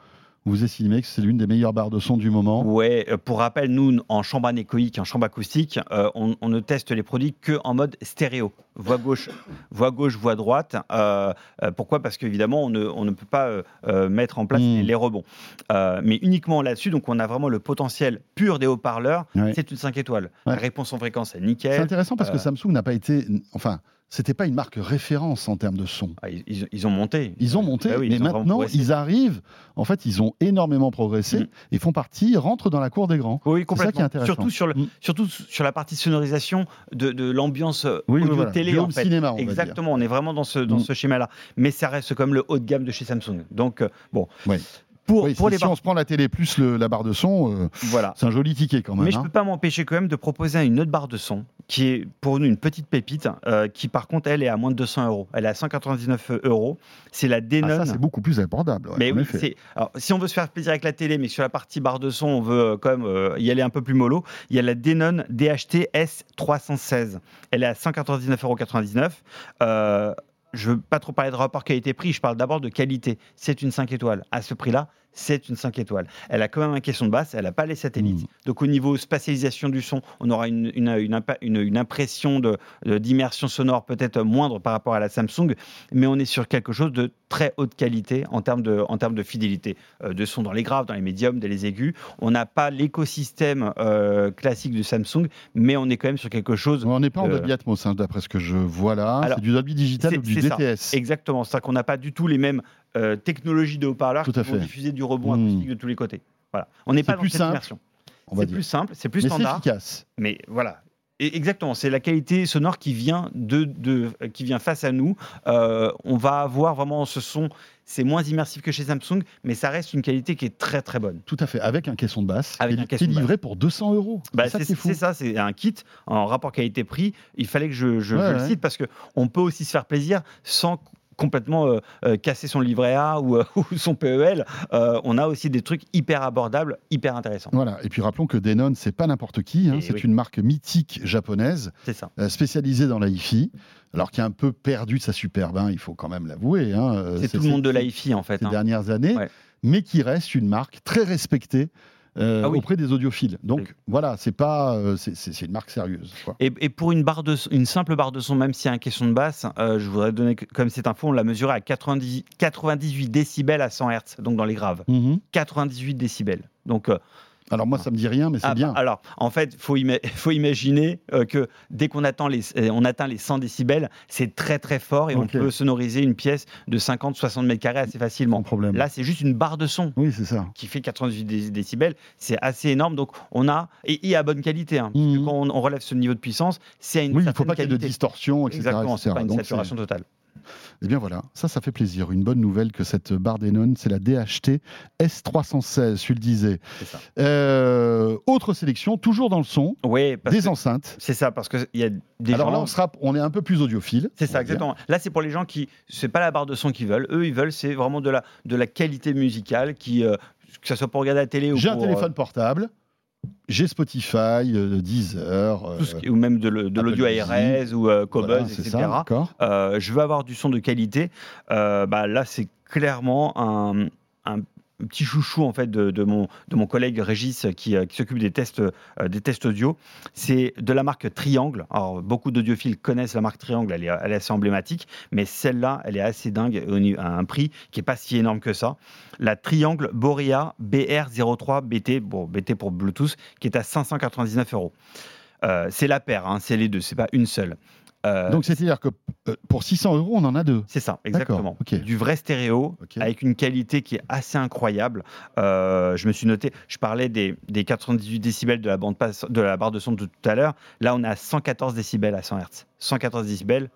vous estimez que c'est l'une des meilleures barres de son du moment Ouais, euh, pour rappel, nous, en chambre anéchoïque, en chambre acoustique, on, ne teste les produits que en mode stéréo. Voix gauche, voix gauche, voix droite. pourquoi? Parce qu'évidemment, on ne, on ne peut pas mettre en place hmm. les, rebonds. mais uniquement là-dessus, donc on a vraiment le potentiel pur des haut-parleurs. C'est une 5 étoiles. La réponse en fréquence est nickel. C'est intéressant parce que Samsung n'a pas été. Enfin, c'était pas une marque référence en termes de son. Ah, ils, ont monté. Ils ont monté, bah mais maintenant ils arrivent. En fait, ils ont énormément progressé mm. et font partie, rentrent dans la cour des grands. Oui, complètement. Ça qui est intéressant. Surtout sur, le, mm. surtout sur la partie sonorisation de, de l'ambiance euh, oui, audio télé. En fait. cinéma, on Exactement. On est vraiment dans ce dans mm. ce schéma-là. Mais ça reste comme le haut de gamme de chez Samsung. Donc euh, bon. Pour, pour les si on se prend la télé plus la barre de son, euh, voilà. c'est un joli ticket quand même. Mais je ne hein. peux pas m'empêcher quand même de proposer une autre barre de son qui est pour nous une petite pépite, euh, qui par contre elle est à moins de 200 euros. Elle est à 199 euros. C'est la Denon. Ah, ça c'est beaucoup plus abordable. mais oui, alors, si on veut se faire plaisir avec la télé, mais sur la partie barre de son, on veut euh, quand même y aller un peu plus mollo. Il y a la Denon DHT S316. Elle est à 199,99 euros je veux pas trop parler de rapport qualité-prix, je parle d'abord de qualité. C'est une 5 étoiles. À ce prix-là, c'est une 5 étoiles. Elle a quand même un caisson de basse, elle n'a pas les satellites. Mm. Donc au niveau spatialisation du son, on aura une, une, une, impa- une- une impression de- de- d'immersion sonore peut-être moindre par rapport à la Samsung, mais on est sur quelque chose de très haute qualité en termes de, en termes de fidélité euh, de son dans les graves, dans les médiums, dans les aigus. On n'a pas l'écosystème euh, classique de Samsung, mais on est quand même sur quelque chose On n'est pas en Dolby Atmos, hein, d'après ce que je vois là. C'est du Dolby Digital ou du ça. DTS. Exactement, c'est-à-dire qu'on n'a pas du tout les mêmes euh, technologies de haut-parleurs qui vont diffuser du rebond Hmm. acoustique de tous les côtés. Voilà. On n'est pas dans plus cette simple, immersion. on va C'est plus simple, c'est plus Mais c'est standard, efficace. mais voilà. Et exactement, c'est la qualité sonore qui vient de, de- qui vient face à nous. Euh, on va avoir vraiment ce son, c'est moins immersif que chez Samsung, mais ça reste une qualité qui est très très bonne. Tout à fait, avec un caisson de basse. Avec un caisson qui est livré pour 200 euros. Bah, c'est ça c'est qui est fou. c'est ça, c'est un kit en rapport qualité-prix. Il fallait que je, je- Ouais, je le cite parce que on peut aussi se faire plaisir sans complètement euh, euh, casser son livret A ou, euh, ou son PEL. On a aussi des trucs hyper abordables, hyper intéressants. Voilà. Et puis rappelons que Denon, c'est pas n'importe qui. hein. Et C'est oui. une marque mythique japonaise, ça. spécialisée dans la hi-fi, alors qui a un peu perdu sa superbe, hein, il faut quand même l'avouer. hein. C'est tout le monde de l'hi-fi en fait. ces hein. dernières années, Ouais. mais qui reste une marque très respectée euh, Ah oui. auprès des audiophiles. Donc Oui. voilà, c'est pas, euh, c'est- une marque sérieuse. quoi. Et, et pour une, barre de, son- une simple barre de son, même s'il y a un question de basse, euh, je voudrais donner comme cette info, on l'a mesuré à 90 98 décibels à 100 Hz, donc dans les graves. Mhm. 98 décibels. Donc euh, Alors moi, ça me dit rien, mais c'est Ah, bien. bah, Alors, en fait, il faut, ima- faut imaginer euh, que dès qu'on atteint les, euh, on atteint les 100 décibels, c'est très très fort et on peut sonoriser une pièce de 50-60 mètres carrés assez facilement. Sans problème. Là, c'est juste une barre de son oui, c'est ça. qui fait 98 dé- décibels. C'est assez énorme. Donc, on a. Et, et à bonne qualité. hein, parce que Mhm. quand on, on relève ce niveau de puissance, c'est à une Oui, il ne faut pas qu'il y ait de distorsion, etc. Exactement, c'est pas une saturation totale. Eh bien voilà, ça, ça fait plaisir. Une bonne nouvelle que cette barre Denon, c'est la DHT S316, tu le disais. Ça. Euh, autre sélection, toujours dans le son, Oui, parce des que- enceintes. c'est ça, parce qu'il y a des Alors gens. là, on, sera, on est un peu plus audiophile. C'est ça, dire. exactement. Là, c'est pour les gens qui, c'est pas la barre de son qu'ils veulent. Eux, ils veulent, c'est vraiment de la, de la qualité musicale, qui, euh, que ça soit pour regarder la télé ou J'ai un euh, téléphone portable, j'ai Spotify, euh, Deezer, euh, qui- ou même de, l'audio. ARS ou euh, Cobuzz, voilà, etc. ça. Euh, je veux avoir du son de qualité. Bah, là, c'est clairement un, un petit chouchou en fait de, mon, de mon collègue Régis qui, euh, qui s'occupe des tests, euh, des tests audio. C'est de la marque Triangle. Alors, beaucoup d'audiophiles connaissent la marque Triangle, elle est, assez emblématique, mais celle-là, elle est assez dingue à un prix qui est pas si énorme que ça. La Triangle Borea BR03 BT, bon, BT pour Bluetooth, qui est à 599 euros. Euh, c'est la paire, hein, c'est les deux, c'est pas une seule. Euh, Donc c'est-à-dire que euh, pour 600 euros, on en a deux. c'est ça, exactement. Du vrai stéréo, avec une qualité qui est assez incroyable. Euh, je me suis noté, je parlais des, des 98 décibels de la, bande passe- de la barre de son de tout à l'heure. Là, on à 114 décibels à 100 Hz. 114 décibels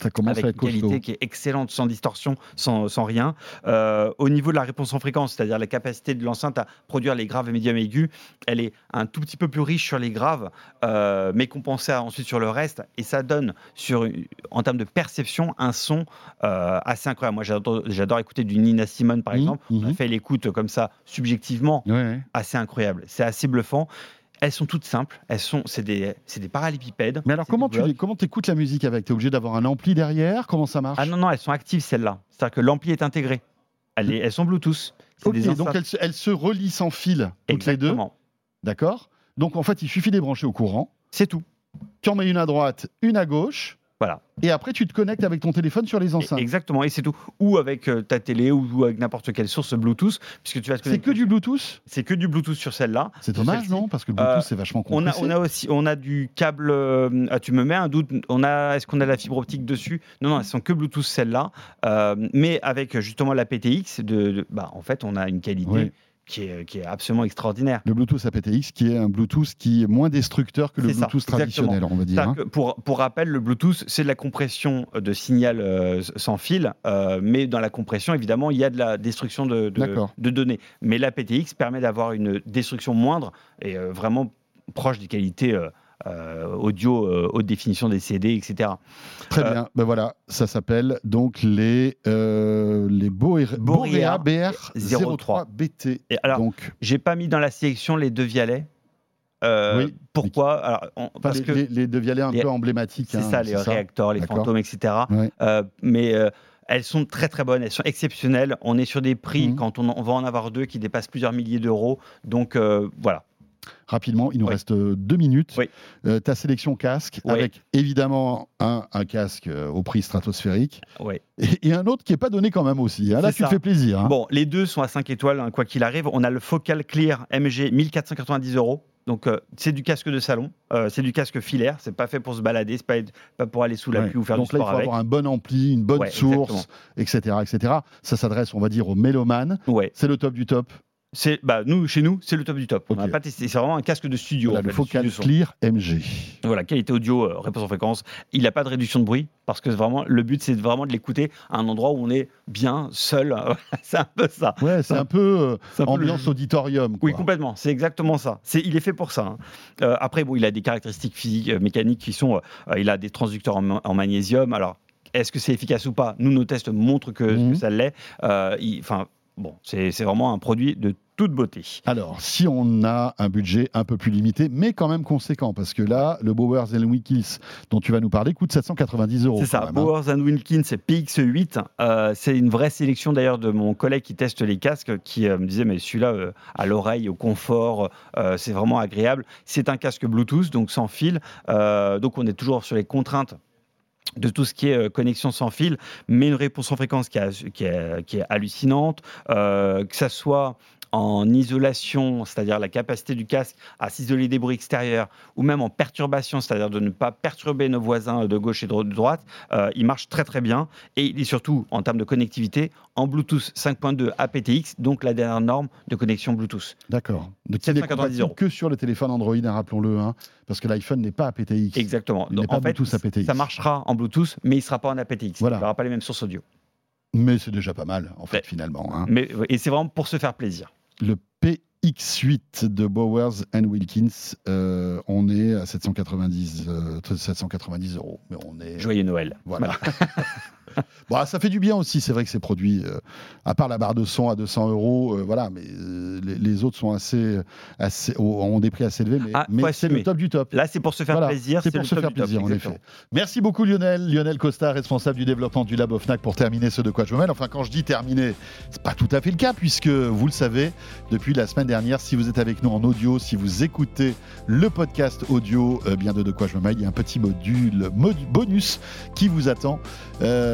Ça commence avec à une être qualité qui est excellente, sans distorsion, sans, sans rien. Euh, au niveau de la réponse en fréquence, c'est-à-dire la capacité de l'enceinte à produire les graves et médiums aigus, elle est un tout petit peu plus riche sur les graves, euh, mais compensée ensuite sur le reste, et ça donne, sur, en termes de perception, un son euh, assez incroyable. Moi, j'adore, écouter du Nina Simone, par Mhm, exemple. On a mhm. fait l'écoute comme ça, subjectivement, Ouais, ouais. assez incroyable. C'est assez bluffant. Elles sont toutes simples. Elles sont, c'est des, c'est des parallépipèdes. Mais alors comment tu les- comment écoutes la musique avec? Tu es obligé d'avoir un ampli derrière? Comment ça marche? Ah non, non, elles sont actives celles-là. C'est-à-dire que l'ampli est intégré. Elles, elles sont Bluetooth. C'est Ok, des donc elles se, elles se relient sans fil toutes les deux, Exactement. d'accord Donc en fait, il suffit de les brancher au courant. C'est tout. Tu en mets une à droite, une à gauche, Voilà. et après tu te connectes avec ton téléphone sur les enceintes. Exactement. Et c'est tout. Ou avec euh, ta télé ou, avec n'importe quelle source Bluetooth, puisque tu vas C'est que du Bluetooth C'est que du Bluetooth sur celle-là. C'est dommage, non? Parce que Bluetooth, Euh, c'est vachement On a, compressé. on a aussi, on a du câble. euh, ah, tu me mets un doute. On a, est-ce qu'on a la fibre optique dessus? Non, non, elles sont que Bluetooth celles-là. Euh, mais avec justement la PTX, de, de- bah, en fait, on a une qualité Oui. Qui, est, qui est absolument extraordinaire. Le Bluetooth aptX, qui est un Bluetooth qui est moins destructeur que le ça, Bluetooth traditionnel, on va dire. Hein. Pour, pour rappel, le Bluetooth, c'est de la compression de signal euh, sans fil, euh, mais dans la compression, évidemment, il y a de la destruction de, de- données. Mais la PTX permet d'avoir une destruction moindre et euh, vraiment proche des qualités audio, euh, haute définition des CD, etc. Très Euh, bien. Ben voilà, ça s'appelle donc les, euh, les Borea, Borea Borea BR03 BT. Et alors, donc, j'ai pas mis dans la sélection les deux vialets. Euh, Oui. Pourquoi alors, on- enfin, Parce les, que les, les deux vialets un les- peu emblématiques. c'est hein, ça, les réacteurs, les fantômes, etc. Ouais. Euh, mais euh, Elles sont très très bonnes, elles sont exceptionnelles. On est sur des prix, Mhm. quand on, on va en avoir deux, qui dépassent plusieurs milliers d'euros. Donc euh, voilà. Rapidement, il nous Oui. reste euh, deux minutes. Oui. Euh, ta sélection casque, Oui. avec évidemment un, un casque euh, au prix stratosphérique et, et un autre qui n'est pas donné quand même aussi. hein. Là, tu te fais plaisir. hein. Bon, les deux sont à 5 étoiles, hein, quoi qu'il arrive. On a le Focal Clear MG 1490 euros. Donc euh, c'est du casque de salon, Euh, c'est du casque filaire, c'est pas fait pour se balader, c'est pas, pas pour aller sous la Ouais. pluie ou faire Donc du là, il sport faut avec. avoir un bon ampli, une bonne Ouais, source, etc., etc. Ça s'adresse, on va dire, aux mélomanes. Ouais, C'est le top du top. C'est bah nous chez nous c'est le top du top. On n'a pas testé, c'est vraiment un casque de studio. Voilà, en le fait, de Focal son. Clear MG. Voilà, qualité audio, euh, réponse en fréquence. Il n'a pas de réduction de bruit parce que vraiment le but c'est vraiment de l'écouter à un endroit où on est bien seul. c'est un peu ça. Ouais, c'est un peu euh, peu le- ambiance auditorium. Oui, complètement. C'est exactement ça. C'est, il est fait pour ça. hein. Euh, après, bon, il a des caractéristiques physiques, euh, mécaniques qui sont. il a des transducteurs en, ma- en magnésium. Alors, est-ce que c'est efficace ou pas? Nous, nos tests montrent que, Mhm. que ça l'est. Enfin, bon, c'est vraiment un produit de toute beauté. Alors, si on a un budget un peu plus limité, mais quand même conséquent, parce que là, le Bowers Wilkins dont tu vas nous parler coûte 790 euros. C'est ça. même, hein. Bowers and Wilkins PX8. euh, c'est une vraie sélection d'ailleurs de mon collègue qui teste les casques, qui euh, me disait mais celui-là euh, à l'oreille, au confort, c'est vraiment agréable. C'est un casque Bluetooth, donc sans fil. Donc on est toujours sur les contraintes de tout ce qui est euh, connexion sans fil, mais une réponse en fréquence qui, a- qui est, qui est hallucinante, euh, que ça soit en isolation, c'est-à-dire la capacité du casque à s'isoler des bruits extérieurs, ou même en perturbation, c'est-à-dire de ne pas perturber nos voisins de gauche et de droite, euh, il marche très très bien. Et il est surtout, en termes de connectivité, en Bluetooth 5.2 aptX, donc la dernière norme de connexion Bluetooth. D'accord. Donc, il n'est 790 compatible euros. que sur le téléphone Android, hein, rappelons-le, hein, parce que l'iPhone n'est pas aptX. Exactement. Il Donc, pas en fait, Bluetooth aptX. ça marchera en Bluetooth, mais il ne sera pas en aptX. Voilà. Il n'aura pas les mêmes sources audio. Mais c'est déjà pas mal, en fait, Ouais. finalement. hein. Mais, et c'est vraiment pour se faire plaisir. Le PX8 de Bowers and Wilkins, euh, on est à 790, euh, 790 euros. Mais on est. Joyeux Noël. Voilà. bon, ah, ça fait du bien aussi, c'est vrai que ces produits, euh, à part la barre de son à 200 euros, euh, voilà, mais euh, les, les autres sont assez, assez, ont des prix assez élevés, mais, Ah, mais c'est le top du top. Là, c'est pour se faire Voilà, plaisir. C'est pour se faire top, plaisir, en effet. Merci beaucoup Lionel. Lionel Costa, responsable du développement du Lab of FNAC pour terminer ce de quoi je me mêle. Enfin, quand je dis terminer, c'est pas tout à fait le cas puisque vous le savez, depuis la semaine dernière, si vous êtes avec nous en audio, si vous écoutez le podcast audio bien de de quoi je me mêle, il y a un petit module mod- bonus qui vous attend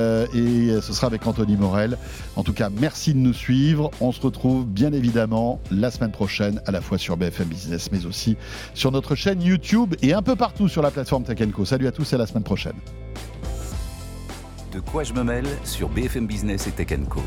euh, et ce sera avec Anthony Morel. En tout cas, merci de nous suivre. On se retrouve bien évidemment la semaine prochaine, à la fois sur BFM Business, mais aussi sur notre chaîne YouTube et un peu partout sur la plateforme Tech. Salut à tous et à la semaine prochaine. De quoi je me mêle sur BFM Business et Tech Co.